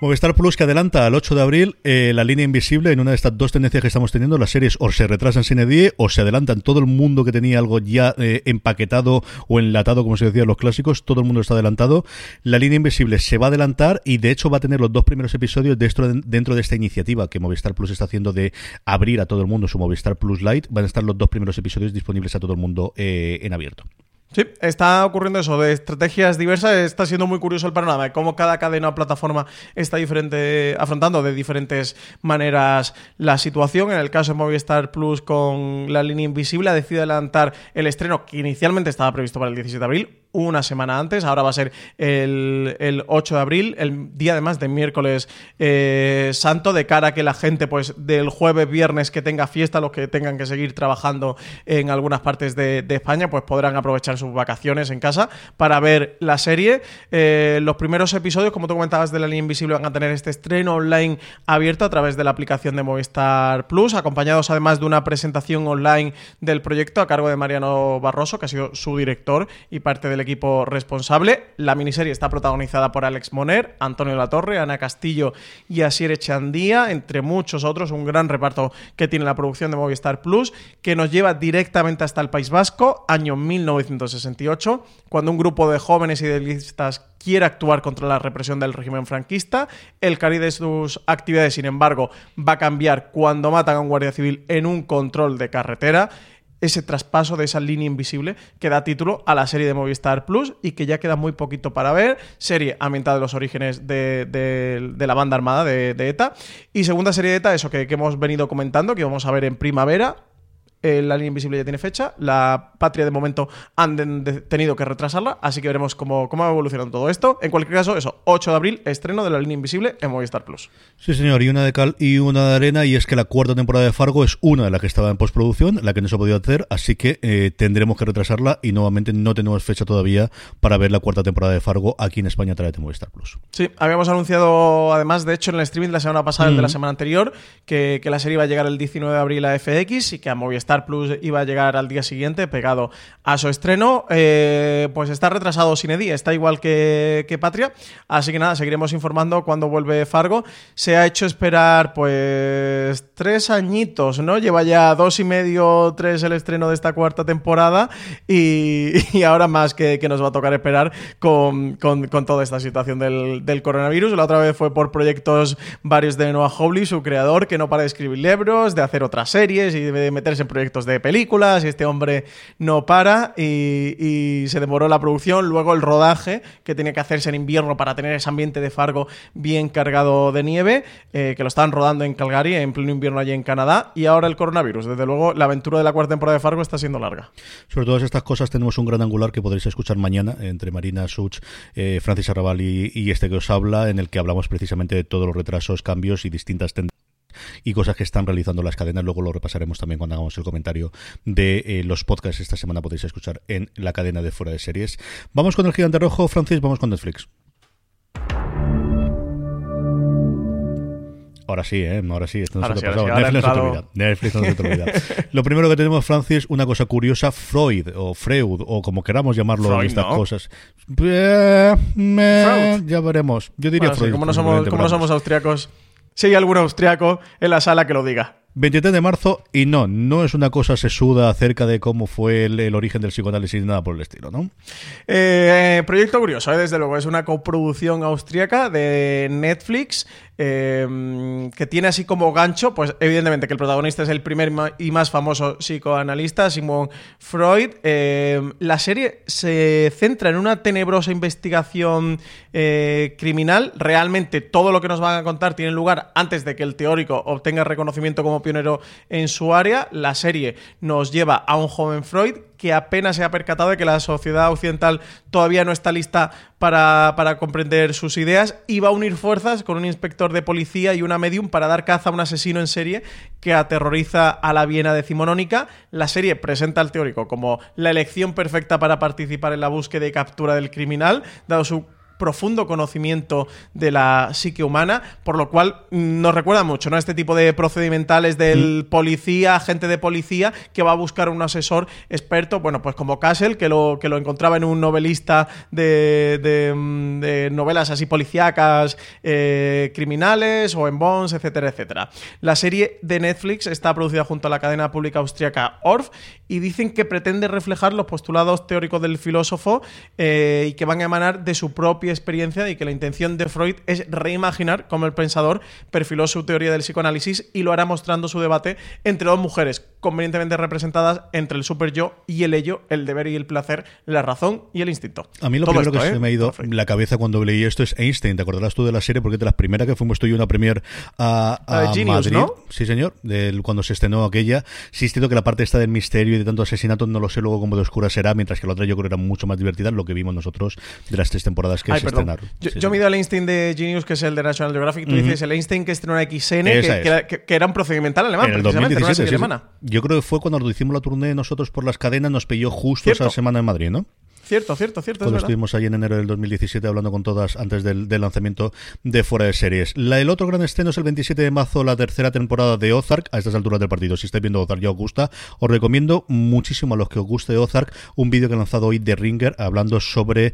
Movistar Plus que adelanta al 8 de abril eh, la línea invisible en una de estas dos tendencias que estamos teniendo. Las series o se retrasan sin edie o se adelantan. Todo el mundo que tenía algo ya eh, empaquetado o enlatado, como se decía en los clásicos, todo el mundo está adelantado. La línea invisible se va a adelantar y de hecho va a tener los dos primeros episodios dentro de, dentro de esta iniciativa que Movistar Plus está haciendo de abrir a todo el mundo su Movistar Plus Lite. Van a estar los dos primeros episodios disponibles a todo el mundo eh, en abierto. Sí, está ocurriendo eso, de estrategias diversas, está siendo muy curioso el panorama, de cómo cada cadena o plataforma está diferente, afrontando de diferentes maneras la situación. En el caso de Movistar Plus con la línea invisible, ha decidido adelantar el estreno que inicialmente estaba previsto para el 17 de abril, una semana antes, ahora va a ser el, el 8 de abril, el día además de miércoles eh, santo, de cara a que la gente pues del jueves, viernes que tenga fiesta, los que tengan que seguir trabajando en algunas partes de, de España, pues podrán aprovechar sus vacaciones en casa para ver la serie. Eh, los primeros episodios, como tú comentabas de la línea invisible, van a tener este estreno online abierto a través de la aplicación de Movistar Plus, acompañados además de una presentación online del proyecto a cargo de Mariano Barroso, que ha sido su director y parte del equipo responsable. La miniserie está protagonizada por Alex Moner, Antonio Latorre, Ana Castillo y Asier Echandía, entre muchos otros, un gran reparto que tiene la producción de Movistar Plus, que nos lleva directamente hasta el País Vasco, año 1968, cuando un grupo de jóvenes idealistas quiere actuar contra la represión del régimen franquista. El cariz de sus actividades, sin embargo, va a cambiar cuando matan a un guardia civil en un control de carretera ese traspaso de esa línea invisible que da título a la serie de Movistar Plus y que ya queda muy poquito para ver. Serie ambientada de los orígenes de, la banda armada de, ETA. Y segunda serie de ETA, eso que hemos venido comentando, que vamos a ver en primavera. Eh, la línea invisible ya tiene fecha. La patria de momento han de- tenido que retrasarla, así que veremos cómo, cómo va evolucionando todo esto. En cualquier caso, eso, 8 de abril, estreno de la línea invisible en Movistar Plus. Sí, señor, y una de cal y una de arena, y es que la cuarta temporada de Fargo es una de las que estaba en postproducción, la que no se ha podido hacer, así que eh, tendremos que retrasarla y nuevamente no tenemos fecha todavía para ver la cuarta temporada de Fargo aquí en España a través de Movistar Plus. Sí, habíamos anunciado además, de hecho, en el streaming de la semana pasada, el de la semana anterior, que, que la serie iba a llegar el 19 de abril a FX y que a Movistar Plus iba a llegar al día siguiente, pegado a su estreno. Eh, pues está retrasado sin Eddie, está igual que, Patria. Así que nada, seguiremos informando cuando vuelve Fargo. Se ha hecho esperar, pues, tres añitos, ¿no? Lleva ya dos y medio, tres el estreno de esta cuarta temporada y, ahora más que, nos va a tocar esperar con, con- toda esta situación del, del coronavirus. La otra vez fue por proyectos varios de Noah Hawley, su creador, que no para de escribir libros, de hacer otras series y de meterse en proyectos de películas y este hombre no para y, y se demoró la producción, luego el rodaje que tenía que hacerse en invierno para tener ese ambiente de Fargo bien cargado de nieve, eh, que lo estaban rodando en Calgary en pleno invierno allí en Canadá y ahora el coronavirus. Desde luego la aventura de la cuarta temporada de Fargo está siendo larga. Sobre todas estas cosas tenemos un gran angular que podréis escuchar mañana entre Marina Such, eh, Francis Arrabal y, y este que os habla, en el que hablamos precisamente de todos los retrasos, cambios y distintas tendencias y cosas que están realizando las cadenas. Luego lo repasaremos también cuando hagamos el comentario de eh, los podcasts. Esta semana podéis escuchar en la cadena de fuera de series. Vamos con el gigante rojo, Francis, vamos con Netflix. Ahora sí, ¿eh? Ahora sí, esto no Ahora se sí, te sí, Netflix no se te olvida. Netflix no se te olvida. Lo primero que tenemos, Francis, una cosa curiosa, Freud o Freud o como queramos llamarlo en Freud, estas ¿no? cosas. Eh, me- Freud. ya veremos. Yo diría Bueno, sí, Freud. como no somos, como no somos austriacos, si hay algún austriaco en la sala que lo diga. 23 de marzo y no, no es una cosa sesuda acerca de cómo fue el, origen del psicoanálisis nada por el estilo, ¿no? Eh, proyecto curioso, ¿eh? desde luego. Es una coproducción austríaca de Netflix eh, que tiene así como gancho, pues evidentemente que el protagonista es el primer y más famoso psicoanalista, Sigmund Freud. La serie se centra en una tenebrosa investigación criminal. Realmente todo lo que nos van a contar tiene lugar antes de que el teórico obtenga reconocimiento como pionero en su área. La serie nos lleva a un joven Freud que apenas se ha percatado de que la sociedad occidental todavía no está lista para, para comprender sus ideas y va a unir fuerzas con un inspector de policía y una medium para dar caza a un asesino en serie que aterroriza a la Viena decimonónica. La serie presenta al teórico como la elección perfecta para participar en la búsqueda y captura del criminal, dado su profundo conocimiento de la psique humana, por lo cual mm, nos recuerda mucho, ¿no? Este tipo de procedimentales del policía, agente de policía, que va a buscar un asesor experto, bueno, pues como Castle, que lo, que lo encontraba en un novelista de, de, mm, de novelas así policíacas, eh, criminales, o en Bonds, etcétera, etcétera. La serie de Netflix está producida junto a la cadena pública austríaca Orff y dicen que pretende reflejar los postulados teóricos del filósofo eh, y que van a emanar de su propia experiencia y que la intención de Freud es reimaginar cómo el pensador perfiló su teoría del psicoanálisis y lo hará mostrando su debate entre dos mujeres convenientemente representadas entre el super yo y el ello, el deber y el placer, la razón y el instinto. A mí lo Todo primero esto, que ¿eh? se me ha ido la cabeza cuando leí esto es Einstein. ¿Te acordarás tú de la serie? Porque de las primeras que fuimos tú y una premier a, Genius, Madrid. ¿no? Sí, señor. Del, cuando se estrenó aquella. Sí, es cierto que la parte esta del misterio y de tanto asesinato no lo sé luego cómo de oscura será, mientras que la otra yo creo que era mucho más divertida, lo que vimos nosotros de las tres temporadas que Ay, se perdón. estrenaron. Yo, Sí, yo sí. me he ido al Einstein de Genius, que es el de National Geographic. Tú dices el Einstein que estrenó en XN, que, era, que- que era un procedimental alemán, En precisamente, era una 2017, serie sí. alemana. Yo creo que fue cuando hicimos la turné nosotros por las cadenas, nos pilló justo Cierto. esa semana en Madrid, ¿no? Cierto, cierto, cierto. Cuando es estuvimos ahí en enero del 2017 hablando con todas antes del, del lanzamiento de Fuera de Series. La, el otro gran estreno es el 27 de marzo, la tercera temporada de Ozark. A estas alturas del partido, si estáis viendo Ozark ya os gusta, os recomiendo muchísimo a los que os guste Ozark un vídeo que ha lanzado hoy de Ringer hablando sobre eh,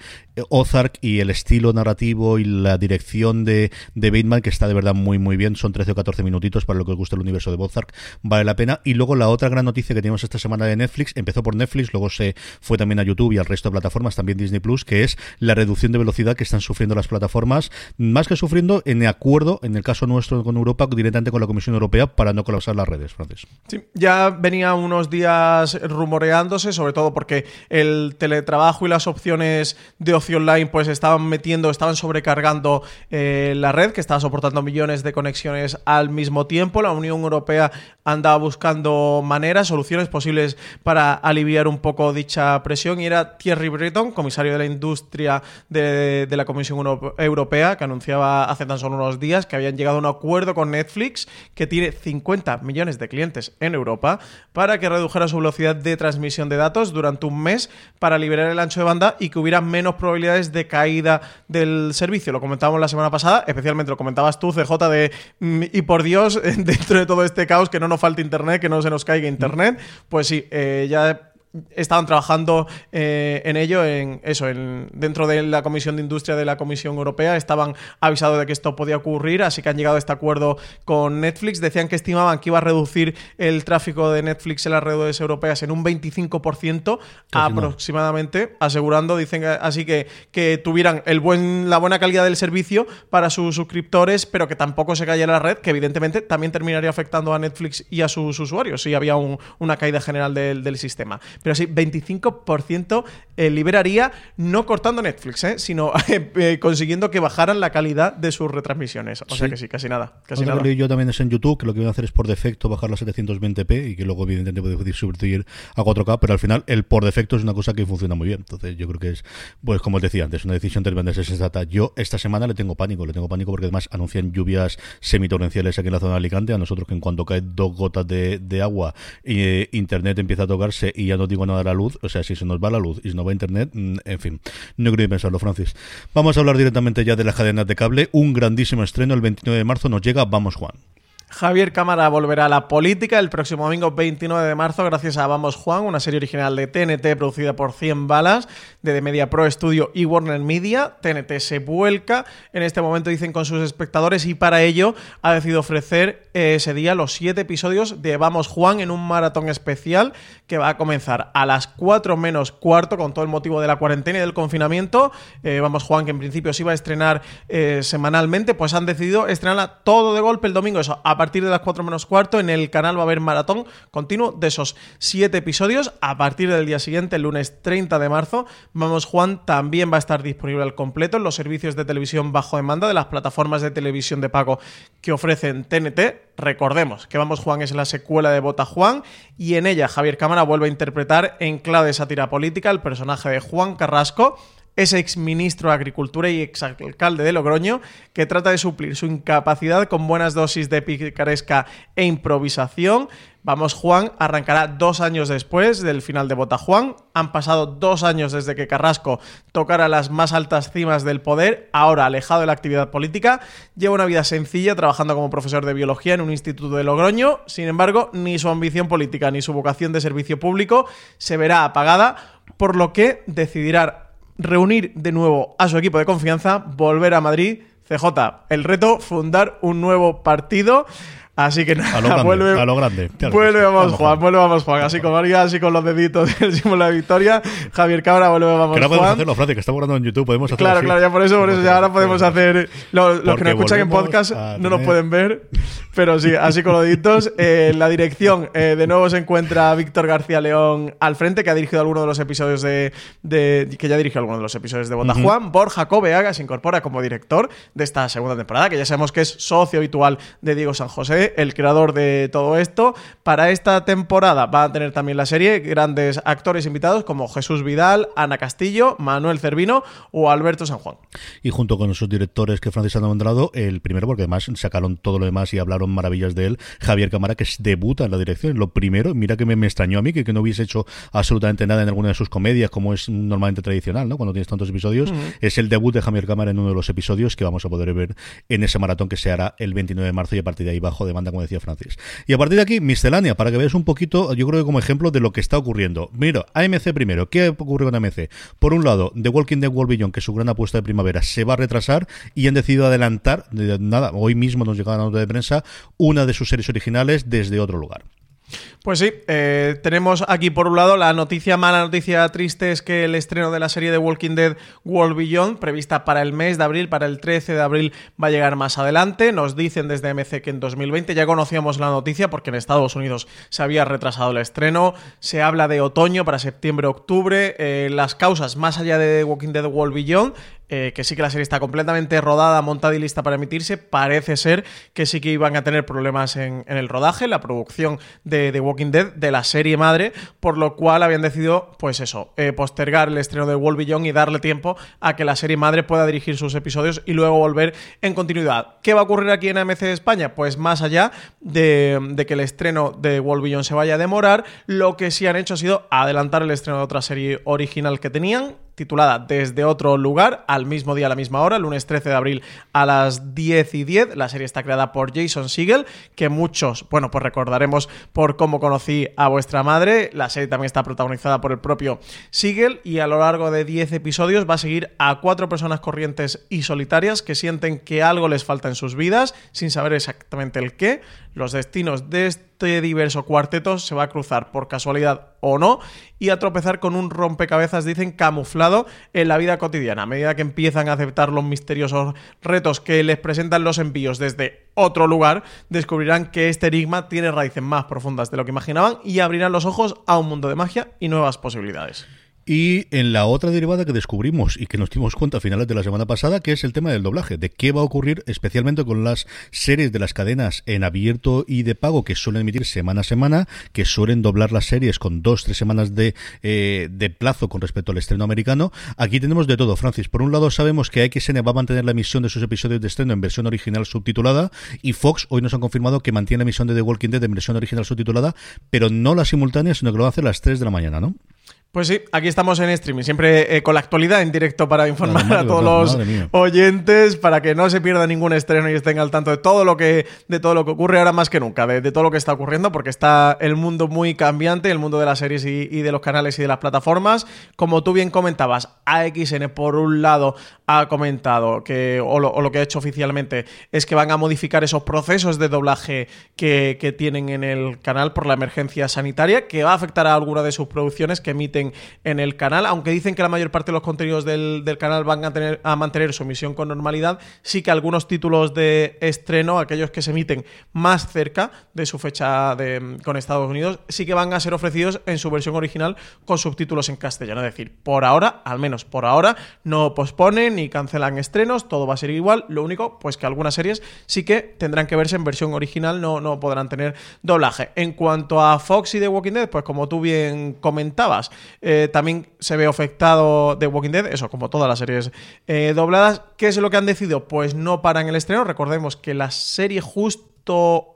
Ozark y el estilo narrativo y la dirección de, de Bateman, que está de verdad muy muy bien. Son 13 o 14 minutitos para lo que os guste el universo de Ozark. Vale la pena. Y luego la otra gran noticia que tenemos esta semana de Netflix, empezó por Netflix, luego se fue también a YouTube y al resto de plataformas, también Disney Plus, que es la reducción de velocidad que están sufriendo las plataformas, más que sufriendo, en acuerdo, en el caso nuestro con Europa, directamente con la Comisión Europea, para no colapsar las redes, Francis. Sí, ya venía unos días rumoreándose, sobre todo porque el teletrabajo y las opciones de ocio online pues estaban metiendo, estaban sobrecargando eh, la red, que estaba soportando millones de conexiones al mismo tiempo. La Unión Europea andaba buscando maneras, soluciones posibles para aliviar un poco dicha presión y era Thierry Breton, comisario de la industria de, de la Comisión Euro- Europea, que anunciaba hace tan solo unos días que habían llegado a un acuerdo con Netflix, que tiene 50 millones de clientes en Europa, para que redujera su velocidad de transmisión de datos durante un mes para liberar el ancho de banda y que hubiera menos probabilidades de caída del servicio. Lo comentábamos la semana pasada, especialmente lo comentabas tú, CJ, de mm, y por Dios, dentro de todo este caos, que no nos falte internet, que no se nos caiga internet. Pues sí, eh, ya estaban trabajando eh, en ello, en eso, en, dentro de la Comisión de Industria de la Comisión Europea, estaban avisados de que esto podía ocurrir, así que han llegado a este acuerdo con Netflix. Decían que estimaban que iba a reducir el tráfico de Netflix en las redes europeas en un 25% Casi nada. aproximadamente, asegurando, dicen así que, que tuvieran el buen, la buena calidad del servicio para sus suscriptores, pero que tampoco se cayera la red, que evidentemente también terminaría afectando a Netflix y a sus usuarios si había un- una caída general del, del sistema. Pero sí, 25% eh, liberaría no cortando Netflix, eh, sino eh, eh, consiguiendo que bajaran la calidad de sus retransmisiones. O sea que sí, casi nada. Casi Otra nada. que leí yo también es en YouTube, que lo que van a hacer es por defecto bajar la 720p y que luego evidentemente puede subir a 4K, pero al final el por defecto es una cosa que funciona muy bien. Entonces yo creo que es, pues como os decía antes, una decisión tremendamente sensata. Yo esta semana le tengo pánico, le tengo pánico porque además anuncian lluvias semitorrenciales aquí en la zona de Alicante, a nosotros que en cuanto caen dos gotas de, de agua, internet empieza a tocarse y ya no digo nada de la luz, o sea, si se nos va la luz y se nos va internet, mm, en fin, no quiero ni pensarlo, Francis. Vamos a hablar directamente ya de las cadenas de cable, un grandísimo estreno el 29 de marzo nos llega, vamos Juan. Javier Cámara volverá a la política el próximo domingo 29 de marzo gracias a Vamos Juan, una serie original de TNT producida por 100 balas de The Media Pro Studio y Warner Media. TNT se vuelca en este momento, dicen, con sus espectadores y para ello ha decidido ofrecer eh, ese día los siete episodios de Vamos Juan en un maratón especial que va a comenzar a las 4 menos cuarto con todo el motivo de la cuarentena y del confinamiento. Eh, Vamos Juan, que en principio se iba a estrenar eh, semanalmente, pues han decidido estrenarla todo de golpe el domingo, eso, a partir de las 4 menos cuarto. En el canal va a haber maratón continuo de esos 7 episodios. A partir del día siguiente, el lunes 30 de marzo, Vamos Juan también va a estar disponible al completo en los servicios de televisión bajo demanda de las plataformas de televisión de pago que ofrecen TNT. Recordemos que Vamos Juan es la secuela de Bota Juan y en ella Javier Cámara vuelve a interpretar en clave sátira política el personaje de Juan Carrasco, ese exministro de Agricultura y exalcalde de Logroño, que trata de suplir su incapacidad con buenas dosis de picaresca e improvisación. Vamos, Juan arrancará dos años después del final de Bota Juan. Han pasado dos años desde que Carrasco tocara las más altas cimas del poder, ahora alejado de la actividad política. Lleva una vida sencilla trabajando como profesor de biología en un instituto de Logroño. Sin embargo, ni su ambición política ni su vocación de servicio público se verá apagada, por lo que decidirá reunir de nuevo a su equipo de confianza, volver a Madrid. CJ, el reto, fundar un nuevo partido. Así que nada, A lo grande, vuelve, a lo grande. Vuelve vamos, Juan, Juan. vuelve vamos Juan, así con María, así con los deditos el símbolo de la victoria. Javier Cabra, vuelve vamos Que no podemos Juan. hacerlo, Francis, que está guardando en YouTube, podemos hacerlo Claro, así. claro, ya por eso, por eso ya ahora podemos hacer. Lo- Los, que nos escuchan en podcast no nos pueden ver, pero sí, así con los deditos. Eh, la dirección, eh, de nuevo se encuentra Víctor García León al frente, que ha dirigido algunos de los episodios de. de- que ya dirigió algunos de los episodios de Bota Juan. Borja Cobeaga se incorpora como director de esta segunda temporada, que ya sabemos que es socio habitual de Diego San José El creador de todo esto. Para esta temporada va a tener también la serie grandes actores invitados como Jesús Vidal, Ana Castillo, Manuel Cervino o Alberto San Juan. Y junto con esos directores que Francis ha nombrado, el primero, porque además sacaron todo lo demás y hablaron maravillas de él, Javier Cámara, que debuta en la dirección. Lo primero, mira que me, me extrañó a mí, que, que, no hubiese hecho absolutamente nada en alguna de sus comedias, como es normalmente tradicional, ¿no? Cuando tienes tantos episodios. Es el debut de Javier Cámara en uno de los episodios que vamos a poder ver en ese maratón que se hará el 29 de marzo y a partir de ahí bajo demanda, como decía Francis. Y a partir de aquí, miscelánea, para que veas un poquito, yo creo que como ejemplo de lo que está ocurriendo. Mira, AMC primero, ¿qué ocurre con AMC? Por un lado, The Walking Dead World Beyond, que su gran apuesta de primavera se va a retrasar y han decidido adelantar, de, nada, hoy mismo nos llega la nota de prensa, una de sus series originales desde otro lugar. Pues sí, eh, tenemos aquí por un lado la noticia mala, noticia triste es que el estreno de la serie de Walking Dead World Beyond, prevista para el mes de abril, para el 13 de abril, va a llegar más adelante. Nos dicen desde MC que en 2020 ya conocíamos la noticia porque en Estados Unidos se había retrasado el estreno. Se habla de otoño para septiembre-octubre. Eh, las causas, más allá de Walking Dead World Beyond, eh, que sí que la serie está completamente rodada, montada y lista para emitirse, parece ser que sí que iban a tener problemas en, el rodaje, la producción de The Walking Dead, de la serie madre, por lo cual habían decidido, pues eso, eh, postergar el estreno de World y darle tiempo a que la serie madre pueda dirigir sus episodios y luego volver en continuidad. ¿Qué va a ocurrir aquí en AMC de España? Pues más allá de, que el estreno de World se vaya a demorar, lo que sí han hecho ha sido adelantar el estreno de otra serie original que tenían, titulada Desde otro lugar, al mismo día, a la misma hora, lunes 13 de abril a las 10 y 10. La serie está creada por Jason Siegel, que muchos, bueno, pues recordaremos por cómo conocí a vuestra madre. La serie también está protagonizada por el propio Siegel y a lo largo de 10 episodios va a seguir a cuatro personas corrientes y solitarias que sienten que algo les falta en sus vidas, sin saber exactamente el qué. Los destinos de este diverso cuarteto se va a cruzar por casualidad o no y a tropezar con un rompecabezas, dicen, camuflado en la vida cotidiana. A medida que empiezan a aceptar los misteriosos retos que les presentan los envíos desde otro lugar, descubrirán que este enigma tiene raíces más profundas de lo que imaginaban y abrirán los ojos a un mundo de magia y nuevas posibilidades. Y en la otra derivada que descubrimos y que nos dimos cuenta a finales de la semana pasada, que es el tema del doblaje, de qué va a ocurrir especialmente con las series de las cadenas en abierto y de pago que suelen emitir semana a semana, que suelen doblar las series con dos, tres semanas de, eh, de plazo con respecto al estreno americano. Aquí tenemos de todo, Francis. Por un lado sabemos que XN va a mantener la emisión de sus episodios de estreno en versión original subtitulada y Fox hoy nos han confirmado que mantiene la emisión de The Walking Dead en versión original subtitulada, pero no la simultánea, sino que lo hacer a las 3 de la mañana, ¿no? Pues sí, aquí estamos en streaming, siempre eh, con la actualidad en directo para informar a todos los oyentes, para que no se pierda ningún estreno y estén al tanto de todo lo que, de todo lo que ocurre ahora más que nunca, de, de todo lo que está ocurriendo, porque está el mundo muy cambiante, el mundo de las series y, y, de los canales y de las plataformas. Como tú bien comentabas, AXN por un lado ha comentado que, o lo, o lo que ha hecho oficialmente, es que van a modificar esos procesos de doblaje que, que tienen en el canal por la emergencia sanitaria, que va a afectar a alguna de sus producciones que emiten en el canal, aunque dicen que la mayor parte de los contenidos del, del, canal van a, tener, a mantener su emisión con normalidad, sí que algunos títulos de estreno, aquellos que se emiten más cerca de su fecha con Estados Unidos, sí que van a ser ofrecidos en su versión original con subtítulos en castellano. Es decir, por ahora, al menos por ahora, no posponen ni cancelan estrenos, todo va a ser igual. Lo único, pues que algunas series sí que tendrán que verse en versión original, no, no podrán tener doblaje. En cuanto a Fox y The Walking Dead, pues como tú bien comentabas, eh, también se ve afectado The Walking Dead, eso como todas las series eh, dobladas. ¿Qué es lo que han decidido? Pues no paran el estreno. Recordemos que la serie justo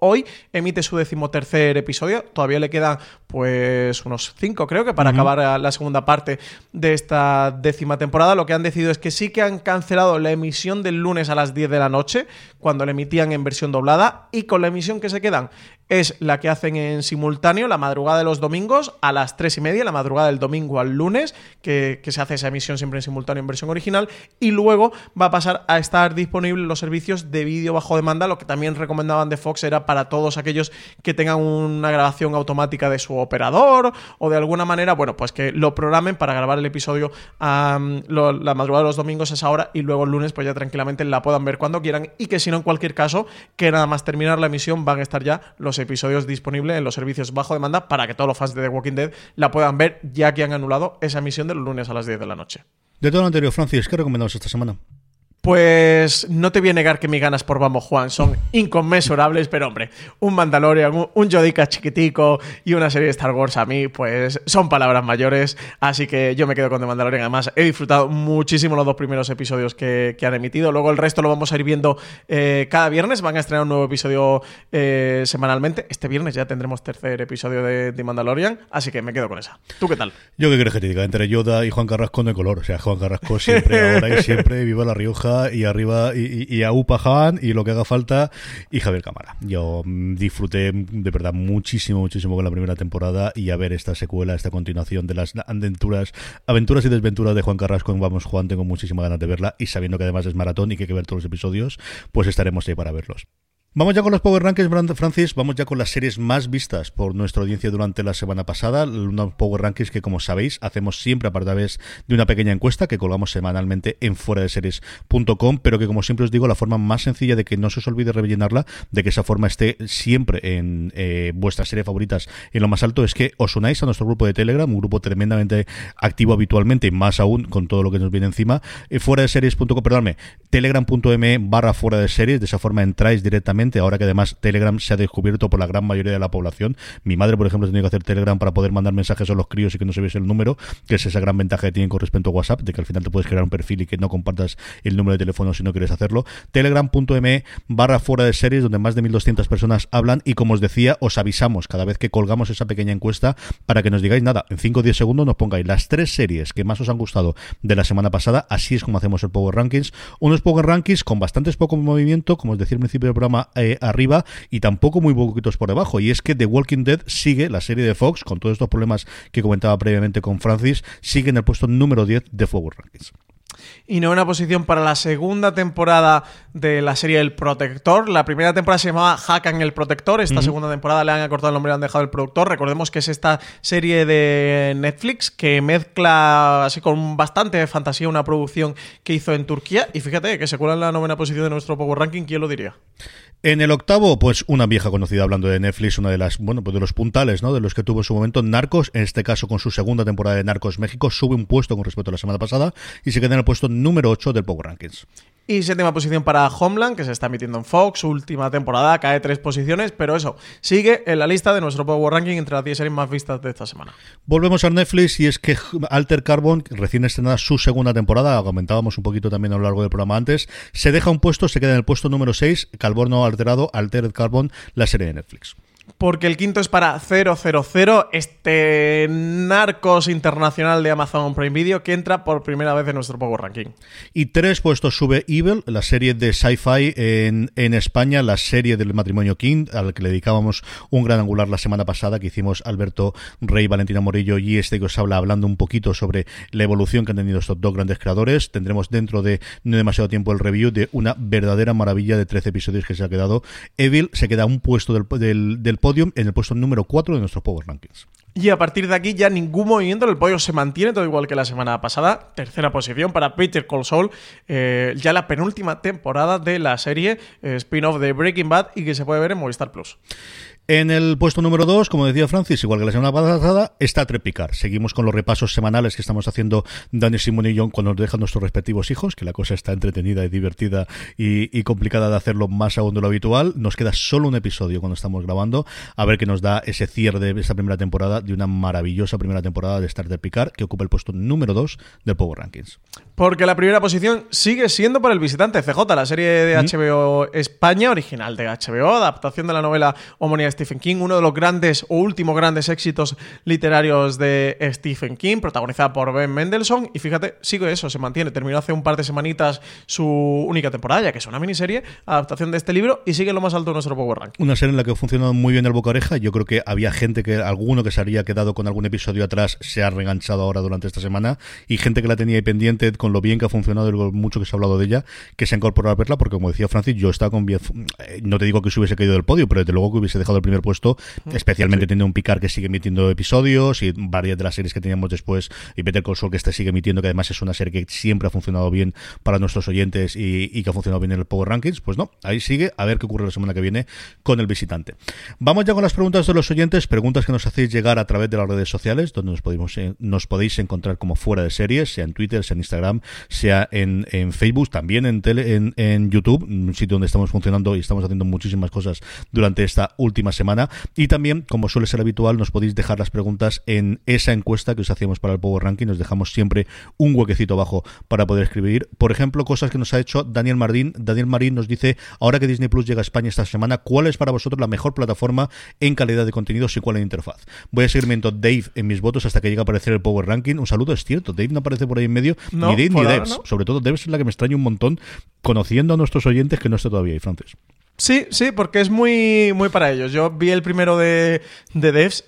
hoy emite su decimotercer episodio. Todavía le quedan pues unos cinco, creo que, para uh -huh. acabar la segunda parte de esta décima temporada. Lo que han decidido es que sí que han cancelado la emisión del lunes a las 10 de la noche, cuando la emitían en versión doblada, y con la emisión que se quedan es la que hacen en simultáneo la madrugada de los domingos a las 3 y media, la madrugada del domingo al lunes, que, que, se hace esa emisión siempre en simultáneo en versión original, y luego va a pasar a estar disponible los servicios de vídeo bajo demanda, lo que también recomendaban de Fox era para todos aquellos que tengan una grabación automática de su operador o de alguna manera, bueno, pues que lo programen para grabar el episodio la madrugada de los domingos a esa hora y luego el lunes pues ya tranquilamente la puedan ver cuando quieran y que si no en cualquier caso que nada más terminar la emisión van a estar ya los episodios disponibles en los servicios bajo demanda para que todos los fans de The Walking Dead la puedan ver ya que han anulado esa emisión de los lunes a las 10 de la noche. De todo lo anterior, Francis, ¿qué recomendamos esta semana? Pues no te voy a negar que mis ganas por Vamos Juan son inconmensurables, pero hombre, un Mandalorian, un, Yodica chiquitico y una serie de Star Wars a mí, pues son palabras mayores, así que yo me quedo con The Mandalorian. Además, he disfrutado muchísimo los dos primeros episodios que, que han emitido, luego el resto lo vamos a ir viendo eh, cada viernes, van a estrenar un nuevo episodio eh, semanalmente. Este viernes ya tendremos tercer episodio de The Mandalorian, así que me quedo con esa. ¿Tú qué tal? Yo qué crees que te diga, entre Yoda y Juan Carrasco no hay color. O sea, Juan Carrasco siempre, ahora y siempre, viva La Rioja y arriba y, a Upa Jan y lo que haga falta y Javier Cámara. Yo mm, disfruté de verdad muchísimo, muchísimo con la primera temporada y a ver esta secuela, esta continuación de las aventuras, aventuras y desventuras de Juan Carrasco en Vamos Juan, tengo muchísimas ganas de verla y sabiendo que además es maratón y que hay que ver todos los episodios, pues estaremos ahí para verlos. Vamos ya con los Power Rankings, Francis. Vamos ya con las series más vistas por nuestra audiencia durante la semana pasada. Unos Power Rankings que, como sabéis, hacemos siempre a través de una pequeña encuesta que colgamos semanalmente en fuera de series.com, pero que, como siempre os digo, la forma más sencilla de que no se os olvide rellenarla, de que esa forma esté siempre en eh, vuestras series favoritas en lo más alto, es que os unáis a nuestro grupo de Telegram, un grupo tremendamente activo habitualmente, y más aún con todo lo que nos viene encima. Eh, fuera de series.com, perdóname, telegram.me barra fuera de series. De esa forma entráis directamente. Ahora que además Telegram se ha descubierto por la gran mayoría de la población. Mi madre, por ejemplo, ha tenido que hacer Telegram para poder mandar mensajes a los críos y que no se viese el número, que es esa gran ventaja que tienen con respecto a WhatsApp, de que al final te puedes crear un perfil y que no compartas el número de teléfono si no quieres hacerlo. Telegram.me barra fuera de series, donde más de 1200 personas hablan y como os decía, os avisamos cada vez que colgamos esa pequeña encuesta para que nos digáis nada. En 5 o 10 segundos nos pongáis las tres series que más os han gustado de la semana pasada. Así es como hacemos el Power Rankings. Unos Power Rankings con bastantes poco movimiento, como os decía al principio del programa, eh, arriba y tampoco muy poquitos por debajo. Y es que The Walking Dead sigue, la serie de Fox, con todos estos problemas que comentaba previamente con Francis, sigue en el puesto número 10 de Power Rankings. Y novena posición para la segunda temporada de la serie El Protector. La primera temporada se llamaba Hackan el Protector. Esta segunda temporada le han acortado el nombre y le han dejado el productor. Recordemos que es esta serie de Netflix que mezcla así con bastante fantasía una producción que hizo en Turquía. Y fíjate que se cuela en la novena posición de nuestro Power Ranking. ¿Quién lo diría? En el octavo, pues una vieja conocida hablando de Netflix, una de las, bueno, pues de los puntales, ¿no? De los que tuvo en su momento Narcos, en este caso con su segunda temporada de Narcos México, sube un puesto con respecto a la semana pasada y se queda en el puesto número 8 del Power Rankings. Y séptima posición para Homeland, que se está emitiendo en Fox. Última temporada, cae tres posiciones, pero eso, sigue en la lista de nuestro Power Ranking entre las 10 series más vistas de esta semana. Volvemos a Netflix y es que Alter Carbon, recién estrenada su segunda temporada, comentábamos un poquito también a lo largo del programa antes, se deja un puesto, se queda en el puesto número 6, Carbono Alterado, Altered Carbon, la serie de Netflix. Porque el quinto es para 000, este narcos internacional de Amazon Prime Video que entra por primera vez en nuestro Power Ranking. Y tres puestos sube Evil, la serie de sci-fi en, en España, la serie del matrimonio King, al que le dedicábamos un gran angular la semana pasada, que hicimos Alberto Rey, Valentina Morillo y este que os habla hablando un poquito sobre la evolución que han tenido estos dos grandes creadores. Tendremos dentro de no demasiado tiempo el review de una verdadera maravilla de 13 episodios que se ha quedado. Evil se queda un puesto del podium en el puesto número 4 de nuestros Power Rankings. Y a partir de aquí ya ningún movimiento en el podio se mantiene, todo igual que la semana pasada. Tercera posición para Peter Call Saul, eh, ya la penúltima temporada de la serie eh, spin-off de Breaking Bad y que se puede ver en Movistar Plus. En el puesto número 2, como decía Francis, igual que la semana pasada, está Trepicar. Seguimos con los repasos semanales que estamos haciendo Dani Simón y John cuando nos dejan nuestros respectivos hijos, que la cosa está entretenida y divertida y, y, complicada de hacerlo más aún de lo habitual. Nos queda solo un episodio cuando estamos grabando, a ver qué nos da ese cierre de esta primera temporada, de una maravillosa primera temporada de Star Trek Picard, que ocupa el puesto número 2 del Power Rankings. Porque la primera posición sigue siendo para el visitante CJ, la serie de HBO ¿Mm? España, original de HBO, adaptación de la novela homónima de Stephen King, uno de los grandes o últimos grandes éxitos literarios de Stephen King, protagonizada por Ben Mendelssohn. Y fíjate, sigue eso, se mantiene. Terminó hace un par de semanitas su única temporada, ya que es una miniserie, adaptación de este libro, y sigue lo más alto de nuestro Power Rank. Una serie en la que ha funcionado muy bien el boca oreja. Yo creo que había gente que, alguno que se había quedado con algún episodio atrás, se ha reenganchado ahora durante esta semana, y gente que la tenía ahí pendiente con lo bien que ha funcionado y lo mucho que se ha hablado de ella, que se ha incorporado a verla, porque como decía Francis, yo estaba con bien. No te digo que se hubiese caído del podio, pero desde luego que hubiese dejado el primer puesto, especialmente teniendo un Picard que sigue emitiendo episodios y varias de las series que teníamos después y Better Call Saul que este sigue emitiendo, que además es una serie que siempre ha funcionado bien para nuestros oyentes y, y que ha funcionado bien en el Power Rankings, pues no, ahí sigue, a ver qué ocurre la semana que viene con el visitante. Vamos ya con las preguntas de los oyentes, preguntas que nos hacéis llegar a través de las redes sociales, donde nos, podemos, eh, nos podéis encontrar como fuera de series, sea en Twitter, sea en Instagram, sea en, en Facebook, también en, tele, en, en YouTube, un sitio donde estamos funcionando y estamos haciendo muchísimas cosas durante esta última semana. Y también, como suele ser habitual, nos podéis dejar las preguntas en esa encuesta que os hacíamos para el Power Ranking. Nos dejamos siempre un huequecito abajo para poder escribir. Por ejemplo, cosas que nos ha hecho Daniel Marín. Daniel Marín nos dice, ahora que Disney Plus llega a España esta semana, ¿cuál es para vosotros la mejor plataforma en calidad de contenidos y cuál en interfaz? Voy a seguirme en Dave en mis votos hasta que llegue a aparecer el Power Ranking. Un saludo, es cierto, Dave no aparece por ahí en medio, No, ni Dave ni no. Sobre todo Devs es la que me extraña un montón, conociendo a nuestros oyentes que no está todavía ahí, Francis. Sí, sí, porque es muy, muy para ellos. Yo vi el primero de, de Devs.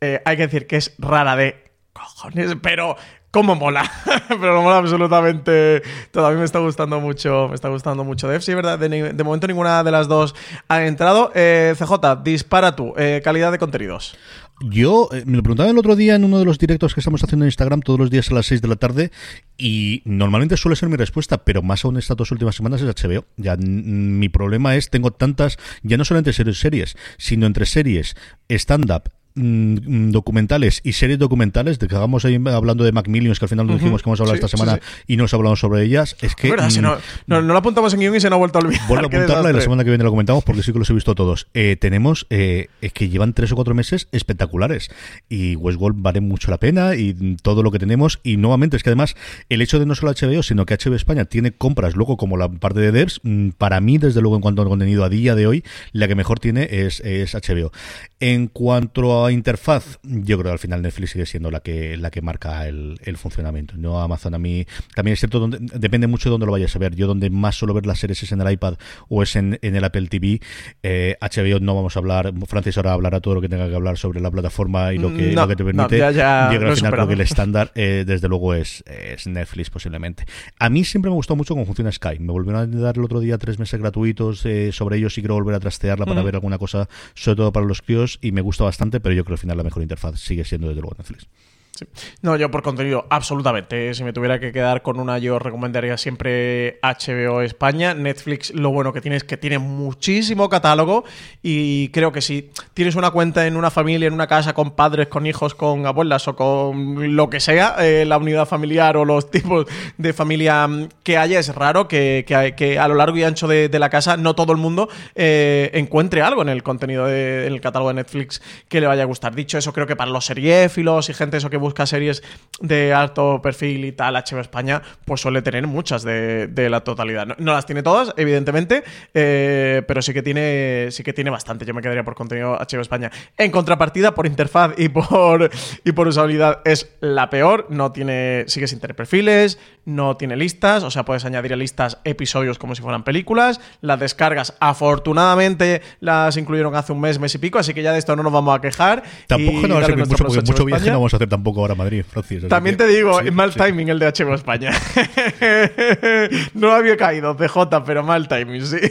eh, hay que decir que es rara de cojones, pero cómo mola. pero lo mola absolutamente. Todavía me está gustando mucho. Me está gustando mucho Devs. Sí, verdad. De momento ninguna de las dos ha entrado. Eh, CJ, dispara tú. Eh, calidad de contenidos. Yo eh, me lo preguntaba el otro día en uno de los directos que estamos haciendo en Instagram todos los días a las 6 de la tarde y normalmente suele ser mi respuesta, pero más aún estas dos últimas semanas es HBO. Ya mi problema es tengo tantas, ya no solamente series series, sino entre series, stand-up, mm, documentales y series documentales, de que hagamos ahí hablando de Macmillions, que al final nos dijimos que vamos a hablar Sí, esta semana sí. y no nos hablamos sobre ellas, es que... Si mm, no, no, no lo apuntamos en guion y se nos ha vuelto a olvidar. Vuelvo a apuntarla y la semana que viene lo comentamos porque sí que los he visto todos. Eh, tenemos, eh, es que llevan tres o cuatro meses espectaculares y Westworld vale mucho la pena y mm, todo lo que tenemos y nuevamente es que además el hecho de no solo HBO sino que HBO España tiene compras luego como la parte de devs, mm, para mí desde luego en cuanto al contenido a día de hoy la que mejor tiene es, es HBO. En cuanto a interfaz, yo creo que al final Netflix sigue siendo la que la que marca el, el funcionamiento. No Amazon a mí también es cierto donde, depende mucho de dónde lo vayas a ver. Yo donde más suelo ver las series es en el iPad o es en, en el Apple TV. Eh, HBO no vamos a hablar. Francis ahora hablará todo lo que tenga que hablar sobre la plataforma y lo que, No, lo que te no, permite. ya- ya yo creo al final creo que el estándar eh, desde luego es, es Netflix posiblemente. A mí siempre me gustó mucho cómo funciona Sky. Me volvieron a dar el otro día tres meses gratuitos eh, sobre ellos y quiero volver a trastearla para ver alguna cosa, sobre todo para los críos y me gusta bastante, pero yo creo que al final la mejor interfaz sigue siendo desde luego Netflix. Sí. No, yo por contenido, absolutamente. Si me tuviera que quedar con una, yo recomendaría siempre HBO España. Netflix, lo bueno que tiene es que tiene muchísimo catálogo y creo que si tienes una cuenta en una familia, en una casa, con padres, con hijos, con abuelas o con lo que sea, eh, la unidad familiar o los tipos de familia mm, que haya, es raro que, que- a lo largo y ancho de, de la casa no todo el mundo eh, encuentre algo en el contenido, de- en el catálogo de Netflix que le vaya a gustar. Dicho eso, creo que para los seriéfilos y gente eso que busca series de alto perfil y tal, HBO España, pues suele tener muchas de, de la totalidad. No, no las tiene todas, evidentemente, eh, pero sí que tiene sí que tiene bastante. Yo me quedaría por contenido HBO España. En contrapartida, por interfaz y por, y por usabilidad es la peor. No tiene, sigue sin tener perfiles, no tiene listas, o sea, puedes añadir a listas episodios como si fueran películas. Las descargas, afortunadamente, las incluyeron hace un mes, mes y pico, así que ya de esto no nos vamos a quejar. Tampoco y no va a darle ser nuestro mucho, porque viaje no vamos a hacer tampoco ahora Madrid, Francis. También que- te digo, sí, mal sí. timing el de HBO España. no había caído, CJ, pero mal timing, sí.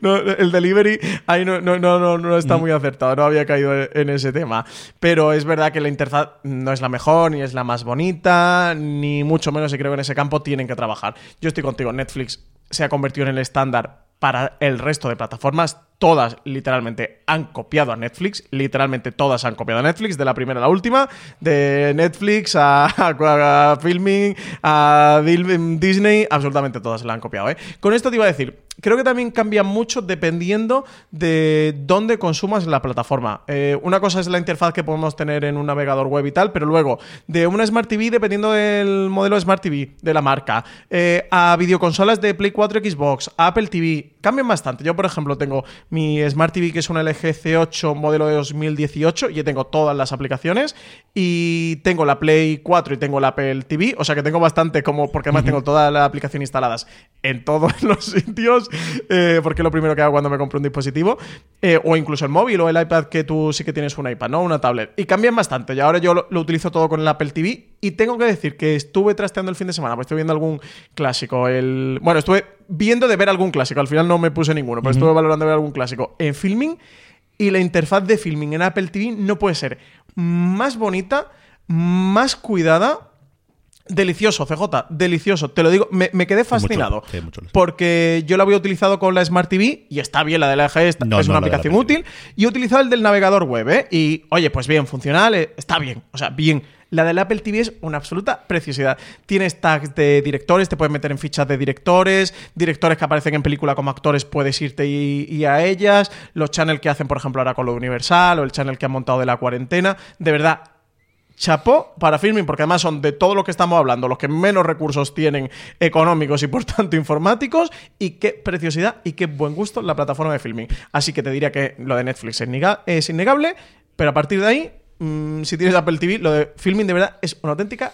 No, el delivery ahí no, no, no, no, no Mm. está muy acertado, no había caído en ese tema. Pero es verdad que la interfaz no es la mejor, ni es la más bonita, ni mucho menos, y creo que en ese campo tienen que trabajar. Yo estoy contigo, Netflix se ha convertido en el estándar para el resto de plataformas. Todas literalmente han copiado a Netflix. Literalmente todas han copiado a Netflix, de la primera a la última. De Netflix a, a- Filming, a Disney, absolutamente todas la han copiado. ¿eh? Con esto te iba a decir, creo que también cambia mucho dependiendo de dónde consumas la plataforma. Eh, una cosa es la interfaz que podemos tener en un navegador web y tal, pero luego de una Smart TV, dependiendo del modelo de Smart TV, de la marca, eh, a videoconsolas de Play 4, Xbox, a Apple TV, cambian bastante. Yo, por ejemplo, tengo mi Smart TV, que es una LG C8 modelo de 2018, y tengo todas las aplicaciones, y tengo la Play 4 y tengo la Apple TV, o sea que tengo bastante como, porque además tengo toda la aplicación instaladas en todos los sitios, eh, porque es lo primero que hago cuando me compro un dispositivo, eh, o incluso el móvil o el iPad, que tú sí que tienes un iPad, ¿no? Una tablet. Y cambian bastante, y ahora yo lo, lo utilizo todo con el Apple TV, y tengo que decir que estuve trasteando el fin de semana, pues estuve viendo algún clásico, el... Bueno, estuve viendo de ver algún clásico, al final no me puse ninguno, pero estuve valorando ver algún clásico. En filming y la interfaz de filming en Apple TV no puede ser más bonita, más cuidada. Delicioso, CJ, delicioso. Te lo digo, me, me quedé fascinado. sí, mucho, sí. Porque yo lo había utilizado con la Smart TV y está bien la de la No, es no, una la la aplicación útil. Y he utilizado el del navegador web, ¿eh? Y oye, pues bien, funcional, está bien. O sea, bien. La del Apple TV es una absoluta preciosidad. Tienes tags de directores, te puedes meter en fichas de directores, directores que aparecen en película como actores, puedes irte y, a ellas, los channels que hacen, por ejemplo, ahora con lo Universal o el channel que han montado de la cuarentena. De verdad, chapó para filming, porque además son de todo lo que estamos hablando, los que menos recursos tienen económicos y por tanto informáticos, y qué preciosidad y qué buen gusto la plataforma de filming. Así que te diría que lo de Netflix es innegable, pero a partir de ahí, mm, si tienes Apple TV, lo de filming de verdad es una auténtica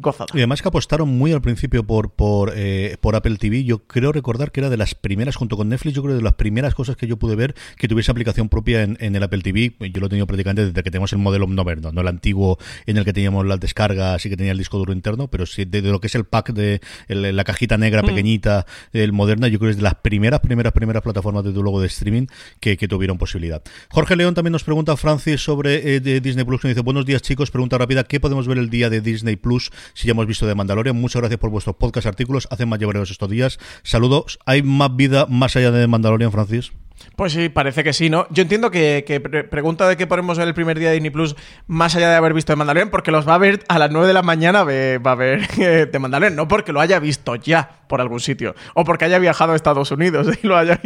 gozada. Y además que apostaron muy al principio por, por, eh, por Apple TV. Yo creo recordar que era de las primeras, junto con Netflix, yo creo de las primeras cosas que yo pude ver que tuviese aplicación propia en, en el Apple TV. Yo lo he tenido prácticamente desde que tenemos el modelo no, no, el antiguo en el que teníamos las descargas y que tenía el disco duro interno, pero sí de, de lo que es el pack de el- la cajita negra pequeñita, el moderna, yo creo que es de las primeras, primeras, primeras plataformas de luego de streaming que, que tuvieron posibilidad. Jorge León también nos pregunta, Francis, sobre eh, de Disney Plus, que nos dice, buenos días chicos, pregunta rápida, ¿qué podemos ver el día de Disney Plus si ya hemos visto de Mandalorian? Muchas gracias por vuestros podcast, artículos, hacen más llevareros estos días. Saludos, ¿hay más vida más allá de Mandalorian, Francis? Pues sí, parece que sí, ¿no? Yo entiendo que, que pre- pregunta de qué ponemos ver el primer día de Disney Plus, más allá de haber visto de Mandalorian, porque los va a ver a las 9 de la mañana, ve- va a ver eh, de Mandalorian, no porque lo haya visto ya por algún sitio, o porque haya viajado a Estados Unidos y lo haya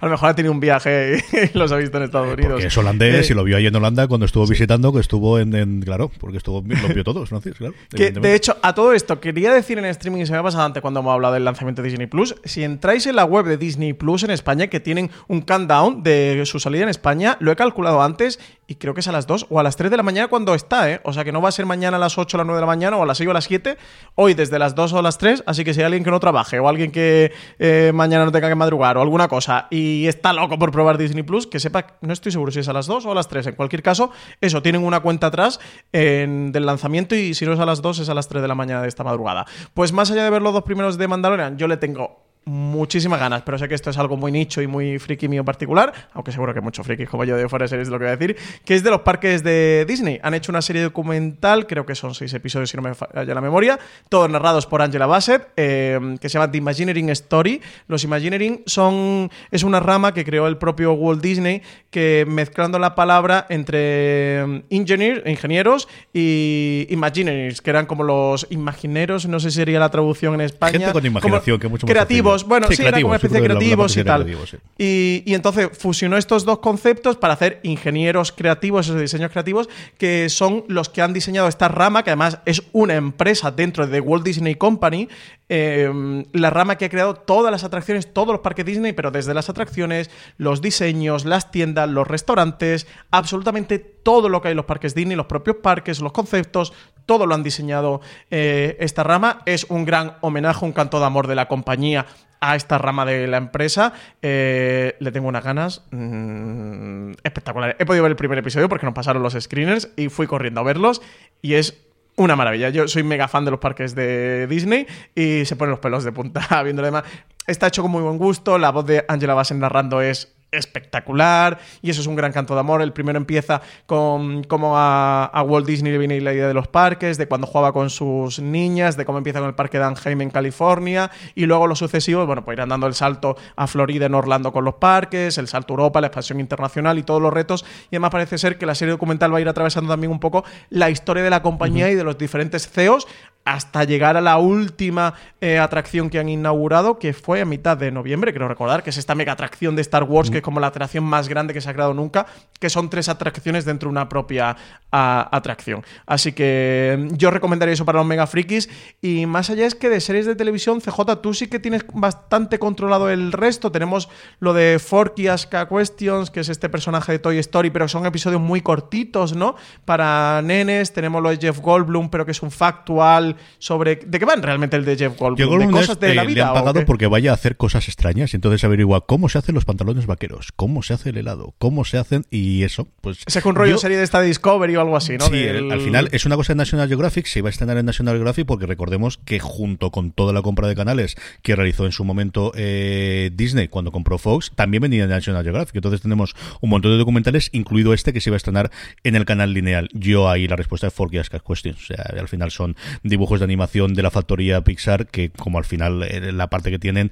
a lo mejor ha tenido un viaje y los ha visto en Estados Unidos. Porque es holandés Eh, y lo vio ahí en Holanda cuando estuvo visitando, que estuvo en, en- claro, porque estuvo, lo vio todos, Francis, claro. Que, de hecho, a todo esto, quería decir en streaming, y se me ha pasado antes cuando hemos hablado del lanzamiento de Disney Plus, si entráis en la web de Disney Plus en España, que tienen un countdown de su salida en España, lo he calculado antes y creo que es a las 2 o a las 3 de la mañana cuando está, ¿eh? O sea que no va a ser mañana a las 8 o las 9 de la mañana o a las 6 o a las 7, hoy desde las 2 o las 3, así que si hay alguien que no trabaje o alguien que eh, mañana no tenga que madrugar o alguna cosa y está loco por probar Disney Plus, que sepa, no estoy seguro si es a las 2 o a las 3, en cualquier caso, eso, tienen una cuenta atrás en- del lanzamiento y si no es a las 2 es a las 3 de la mañana de esta madrugada. Pues más allá de ver los dos primeros de Mandalorian, yo le tengo muchísimas ganas, pero sé que esto es algo muy nicho y muy friki mío particular, aunque seguro que muchos frikis como yo de fuera de series lo que voy a decir, que es de los parques de Disney. Han hecho una serie documental, creo que son seis episodios si no me falla la memoria, todos narrados por Angela Bassett, eh, que se llama The Imagineering Story. Los Imagineering son es una rama que creó el propio Walt Disney que mezclando la palabra entre eh, engineer, ingenieros y imagineers, que eran como los imagineros, no sé si sería la traducción en España. Gente con imaginación, como que mucho más creativos, bueno, Sí, sí, era como una especie de creativos y tal. creativos, sí. Y, y entonces fusionó estos dos conceptos para hacer ingenieros creativos, esos diseños creativos, que son los que han diseñado esta rama, que además es una empresa dentro de Walt Disney Company, eh, la rama que ha creado todas las atracciones, todos los parques Disney, pero desde las atracciones, los diseños, las tiendas, los restaurantes, absolutamente todo lo que hay en los parques Disney, los propios parques, los conceptos, todo lo han diseñado eh, esta rama. Es un gran homenaje, un canto de amor de la compañía a esta rama de la empresa. Eh, le tengo unas ganas mm, espectaculares. He podido ver el primer episodio porque nos pasaron los screeners y fui corriendo a verlos y es una maravilla. Yo soy mega fan de los parques de Disney y se ponen los pelos de punta viendo demás. Está hecho con muy buen gusto. La voz de Angela Bassett narrando es espectacular y eso es un gran canto de amor. El primero empieza con cómo a, a Walt Disney le viene la idea de los parques, de cuando jugaba con sus niñas, de cómo empieza con el parque de Anaheim en California y luego los sucesivos, bueno, pues irán dando el salto a Florida en Orlando con los parques, el salto a Europa, la expansión internacional y todos los retos. Y además parece ser que la serie documental va a ir atravesando también un poco la historia de la compañía y de los diferentes CEOs hasta llegar a la última eh, atracción que han inaugurado, que fue a mitad de noviembre, creo recordar, que es esta mega atracción de Star Wars, que es como la atracción más grande que se ha creado nunca, que son tres atracciones dentro de una propia a- atracción. Así que mm, yo recomendaría eso para los mega frikis. Y más allá es que de series de televisión, CJ, tú sí que tienes bastante controlado el resto. Tenemos lo de Forky Ask a Questions, que es este personaje de Toy Story, pero son episodios muy cortitos, ¿no? Para nenes. Tenemos lo de Jeff Goldblum, pero que es un factual sobre. ¿De qué van realmente el de Jeff Goldblum? ¿De cosas de la vida? le han pagado porque vaya a hacer cosas extrañas y entonces averigua cómo se hacen los pantalones vaqueros. Cómo se hace el helado, cómo se hacen y eso, pues... Ese es un rollo yo- serie de esta Discovery o algo así, ¿no? Sí, Del- al final es una cosa de National Geographic, se iba a estrenar en National Geographic porque recordemos que junto con toda la compra de canales que realizó en su momento eh, Disney cuando compró Fox, también venía de National Geographic. Entonces tenemos un montón de documentales, incluido este que se iba a estrenar en el canal lineal. Yo ahí la respuesta es Forky Ask Questions. O sea, al final son dibujos de animación de la factoría Pixar que como al final eh, la parte que tienen,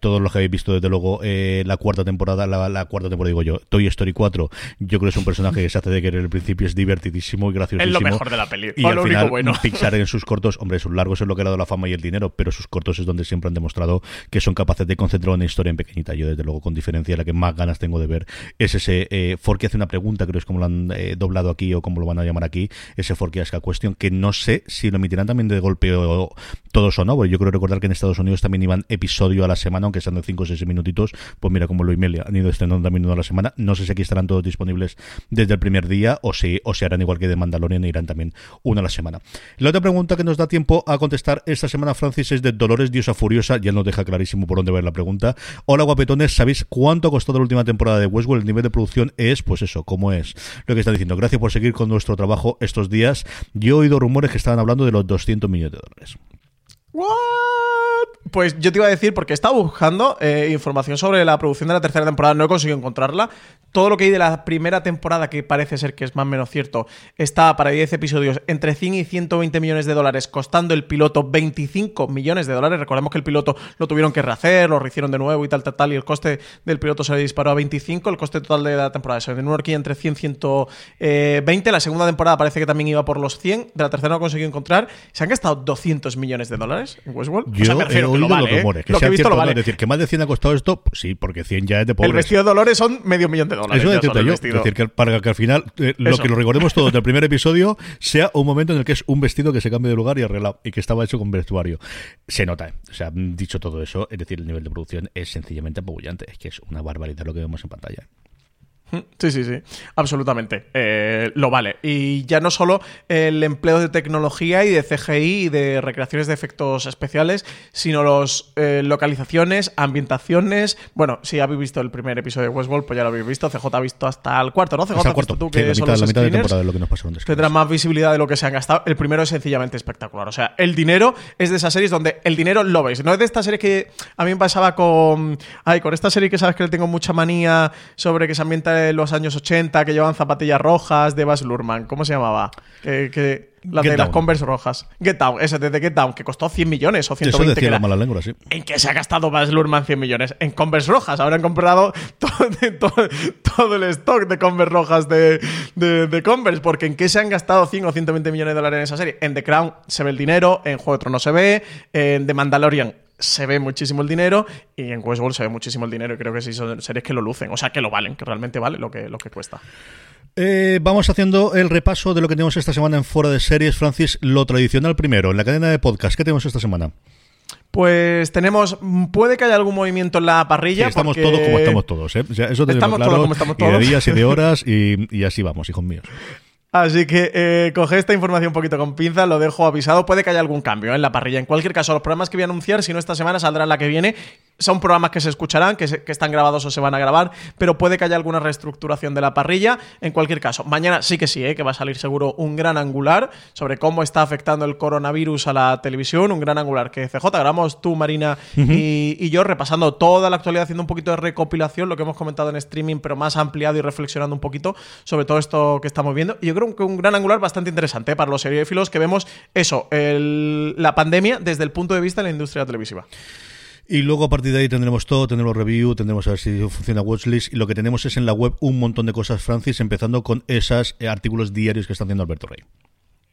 todos los que habéis visto desde luego eh, la cuarta temporada, la, la cuarta temporada digo yo, Toy Story 4, yo creo que es un personaje que se hace de querer el principio, es divertidísimo y graciosísimo. Es lo mejor de la peli. Y o al lo final, único bueno. Pixar en sus cortos, hombre, sus largos es lo que le ha dado la fama y el dinero, pero sus cortos es donde siempre han demostrado que son capaces de concentrar una historia en pequeñita. Yo, desde luego, con diferencia, la que más ganas tengo de ver es ese eh, Forky hace una pregunta, creo que es como lo han eh, doblado aquí o como lo van a llamar aquí, ese Forky Ask a Question, que no sé si lo emitirán también de golpe o todos o no, porque yo creo recordar que en Estados Unidos también iban episodio a la semana, aunque sean de 5 o 6 minutitos, pues mira como lo email han ido estrenando también uno a la semana. No sé si aquí estarán todos disponibles desde el primer día o si, o si harán igual que de Mandalorian e irán también una a la semana. La otra pregunta que nos da tiempo a contestar esta semana, Francis, es de Dolores Diosa Furiosa. Ya nos deja clarísimo por dónde va la pregunta. Hola, guapetones. ¿Sabéis cuánto costado la última temporada de Westworld? El nivel de producción es, pues eso, como es lo que están diciendo. Gracias por seguir con nuestro trabajo estos días. Yo he oído rumores que estaban hablando de los 200 millones de dólares. ¿What? Pues yo te iba a decir, porque estaba buscando eh, información sobre la producción de la tercera temporada, no he conseguido encontrarla. Todo lo que hay de la primera temporada, que parece ser que es más o menos cierto, está para 10 episodios entre 100 y 120 millones de dólares, costando el piloto 25 millones de dólares. Recordemos que el piloto lo tuvieron que rehacer, lo rehicieron de nuevo y tal, tal, tal, y el coste del piloto se le disparó a 25. El coste total de la temporada se horquilla entre 100 y 120. La segunda temporada parece que también iba por los 100. De la tercera no he conseguido encontrar. Se han gastado 200 millones de dólares en Westworld. O Yo sea, me he refiero oído lo vale, los ¿eh? rumores, que Lo que he visto lo vale. Es decir, que más de 100 ha costado esto, pues sí, porque 100 ya es de pobres. El vestido de Dolores son medio millón de dólares. Eso el yo. Es decir, que para que al final eh, lo que lo recordemos todo del primer episodio sea un momento en el que es un vestido que se cambia de lugar y arreglado y que estaba hecho con vestuario. Se nota, ¿eh? o sea, dicho todo eso, es decir, el nivel de producción es sencillamente apabullante. Es que es una barbaridad lo que vemos en pantalla. Sí, sí, sí, absolutamente. Eh, lo vale. Y ya no solo el empleo de tecnología y de CGI y de recreaciones de efectos especiales, sino los eh, localizaciones, ambientaciones. Bueno, si habéis visto el primer episodio de Westworld, pues ya lo habéis visto. CJ ha visto hasta el cuarto, ¿no? CJ Hasta el cuarto, tú, sí, que la son mitad, los la mitad de screeners. temporada de lo que nos. Tendrá más visibilidad de lo que se han gastado. El primero es sencillamente espectacular. O sea, el dinero es de esas series donde el dinero lo veis. No es de esta serie que a mí me pasaba con. Ay, con esta serie que sabes que le tengo mucha manía sobre que se ambienta los años 80, que llevan zapatillas rojas de Baz Luhrmann. ¿Cómo se llamaba? Que. que la Get de las. Converse rojas. Get Down, ese de Get Down, que costó 100 millones o Eso 120. que decía la mala lengua, sí. ¿En qué se ha gastado Baz Luhrmann 100 millones? En Converse rojas. Han comprado todo, todo- todo el stock de Converse rojas de, de- de Converse. Porque ¿en qué se han gastado 100 o 120 millones de dólares en esa serie? En The Crown se ve el dinero, en Juego de Tronos se ve, en The Mandalorian se ve muchísimo el dinero y en Westworld se ve muchísimo el dinero y creo que sí son series que lo lucen, o sea que lo valen, que realmente vale lo que, lo que cuesta. Eh, vamos haciendo el repaso de lo que tenemos esta semana en Fora de Series. Francis, lo tradicional primero, en la cadena de podcast. ¿Qué tenemos esta semana? Pues tenemos, puede que haya algún movimiento en la Sí, parrilla. estamos porque- todos como estamos todos, ¿eh? O sea, eso tenemos Estamos claro. todos como estamos Y de todos. días y de horas y, y así vamos, hijos míos. Así que eh, coge esta información un poquito con pinzas, lo dejo avisado. Puede que haya algún cambio ¿eh? en la parrilla. En cualquier caso, los programas que voy a anunciar, si no esta semana, saldrán la que viene. Son programas que se escucharán, que, se- que están grabados o se van a grabar, pero puede que haya alguna reestructuración de la parrilla. En cualquier caso, mañana sí que sí, ¿eh? que va a salir seguro un gran angular sobre cómo está afectando el coronavirus a la televisión. Un gran angular que CJ grabamos tú, Marina y, y yo, repasando toda la actualidad, haciendo un poquito de recopilación, lo que hemos comentado en streaming, pero más ampliado y reflexionando un poquito sobre todo esto que estamos viendo. Y yo creo un gran angular bastante interesante ¿eh? para los seriéfilos que vemos eso, la pandemia desde el punto de vista de la industria televisiva. Y luego a partir de ahí tendremos todo, tendremos review, tendremos a ver si funciona Watchlist y lo que tenemos es en la web un montón de cosas, Francis, empezando con esos eh, artículos diarios que está haciendo Alberto Rey.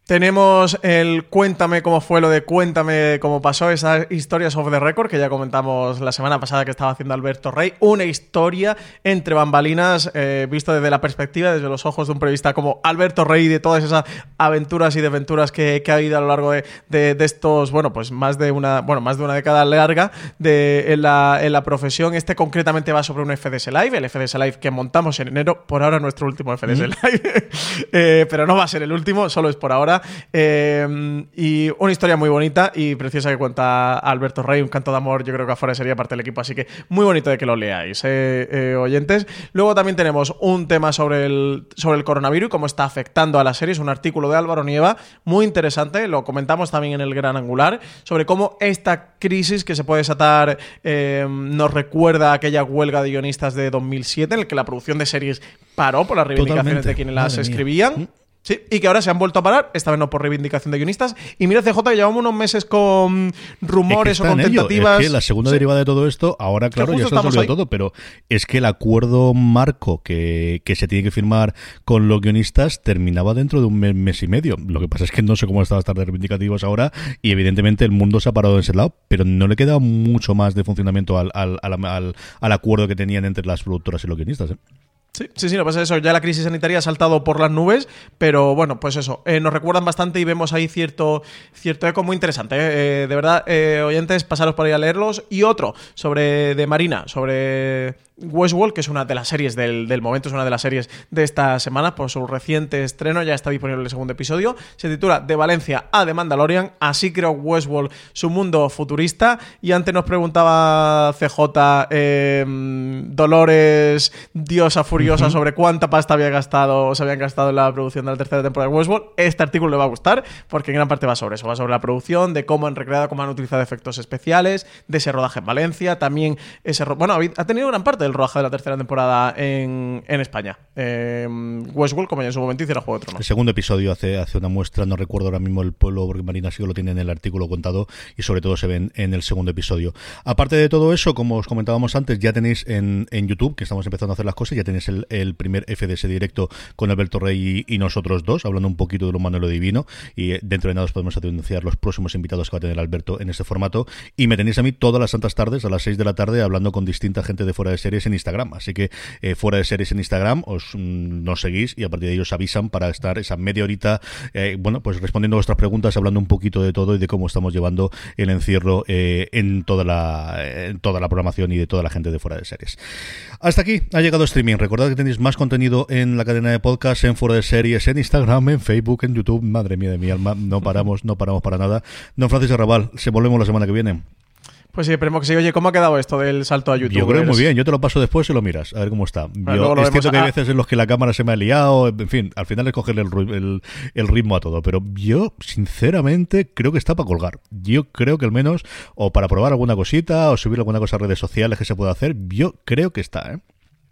Tenemos el cuéntame cómo fue lo de cuéntame cómo pasó, esas historias of the record que ya comentamos la semana pasada que estaba haciendo Alberto Rey. Una historia entre bambalinas, eh, visto desde la perspectiva, desde los ojos de un periodista como Alberto Rey, de todas esas aventuras y desventuras que, que ha habido a lo largo de, de- de estos, bueno, pues más de una, bueno, más de una década larga de, en, la, en la profesión. Este concretamente va sobre un FDS Live, el FDS Live que montamos en enero, por ahora nuestro último FDS Live, Eh, pero no va a ser el último, solo es por ahora. Eh, y una historia muy bonita y preciosa que cuenta Alberto Rey, un canto de amor, yo creo que afuera sería parte del equipo, así que muy bonito de que lo leáis, eh, eh, oyentes. Luego también tenemos un tema sobre el, sobre el coronavirus y cómo está afectando a la serie, es un artículo de Álvaro Nieva, muy interesante, lo comentamos también en el Gran Angular, sobre cómo esta crisis que se puede desatar nos recuerda a aquella huelga de guionistas de 2007 en el que la producción de series paró por las reivindicaciones Totalmente. de quienes las Madre mía. Sí, y que ahora se han vuelto a parar, esta vez no por reivindicación de guionistas. Y mira, CJ, que llevamos unos meses con rumores Es que o con tentativas. Es que la segunda Sí. derivada de todo esto, ahora, claro, ya se ha resolvido todo, pero es que el acuerdo marco que, que se tiene que firmar con los guionistas terminaba dentro de un mes, mes y medio. Lo que pasa es que no sé cómo están estas reivindicativas ahora y evidentemente el mundo se ha parado en ese lado, pero no le queda mucho más de funcionamiento al, al, al, al- al acuerdo que tenían entre las productoras y los guionistas. ¿eh? Sí, sí, sí, lo que pasa es eso. Ya la crisis sanitaria ha saltado por las nubes, pero bueno, pues eso. eh, nos recuerdan bastante y vemos ahí cierto, cierto eco muy interesante. eh. Eh, de verdad, eh, oyentes, pasaros por ahí a leerlos. Y otro sobre de Marina, sobre Westworld, que es una de las series del, del momento, es una de las series de esta semana, por su reciente estreno, ya está disponible el segundo episodio. Se titula De Valencia a The Mandalorian. Así creó Westworld su mundo futurista. Y antes nos preguntaba CJ Dolores, diosa furiosa, sobre cuánta pasta había gastado, se habían gastado en la producción de la tercera temporada de Westworld. Este artículo le va a gustar, porque en gran parte va sobre eso. Va sobre la producción, de cómo han recreado, cómo han utilizado efectos especiales, de ese rodaje en Valencia, también ese... Bueno, ha tenido gran parte del rodaje de la tercera temporada en, en España. Eh, Westworld, como ya en su momento hiciera Juego de El Tronos. segundo episodio hace, hace una muestra, no recuerdo ahora mismo el pueblo, porque Marina sí que lo tiene en el artículo contado y sobre todo se ven en el segundo episodio. Aparte de todo eso, como os comentábamos antes, ya tenéis en, en YouTube, que estamos empezando a hacer las cosas, ya tenéis el, primer FDS directo con Alberto Rey y, nosotros dos, hablando un poquito de lo humano divino, y eh, dentro de nada os podemos anunciar los próximos invitados que va a tener Alberto en este formato, y me tenéis a mí todas las santas tardes, a las 6 de la tarde, hablando con distinta gente de fuera de series en Instagram, así que eh, fuera de series en Instagram, os mm, nos seguís y a partir de ahí os avisan para estar esa media horita, eh, bueno, pues respondiendo a vuestras preguntas, hablando un poquito de todo y de cómo estamos llevando el encierro en toda la toda la programación y de toda la gente de fuera de series. Hasta aquí ha llegado streaming. Recordad que tenéis más contenido en la cadena de podcast, en fuera de series, en Instagram, en Facebook, en YouTube. Madre mía de mi alma, no paramos, no paramos para nada. Don Francisco Arrabal, se volvemos la semana que viene. Pues sí, esperemos que sí. Oye, ¿cómo ha quedado esto del salto a YouTube? Yo creo que muy bien, yo te lo paso después y lo miras, a ver cómo está. Yo, es cierto que hay Ah. veces en los que la cámara se me ha liado, en fin, al final es cogerle el, el- el ritmo a todo, pero yo sinceramente creo que está para colgar. Yo creo que al menos, o para probar alguna cosita, o subir alguna cosa a redes sociales que se pueda hacer, yo creo que está, ¿eh?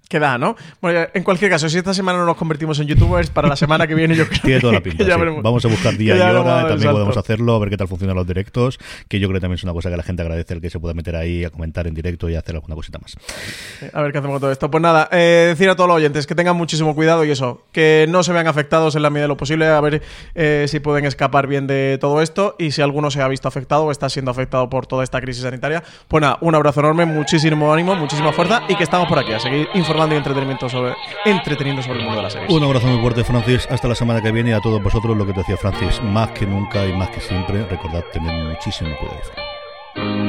Que da, ¿no? Bueno, en cualquier caso, si esta semana no nos convertimos en youtubers, para la semana que viene yo creo Tiene toda la que pinta. ya sí. veremos. Vamos a buscar día y hora, también podemos hacerlo, a ver qué tal funcionan los directos, que yo creo que también es una cosa que la gente agradece el que se pueda meter ahí a comentar en directo y hacer alguna cosita más. A ver qué hacemos con todo esto. Pues nada, eh, decir a todos los oyentes que tengan muchísimo cuidado y eso, que no se vean afectados en la medida de lo posible, a ver eh, si pueden escapar bien de todo esto y si alguno se ha visto afectado o está siendo afectado por toda esta crisis sanitaria. Pues nada, un abrazo enorme, muchísimo ánimo, muchísima fuerza y que estamos por aquí a seguir informando y entreteniendo sobre el mundo de las series. Un abrazo muy fuerte, Francis. Hasta la semana que viene y a todos vosotros lo que te decía Francis. Más que nunca y más que siempre, recordad tener muchísimo cuidado.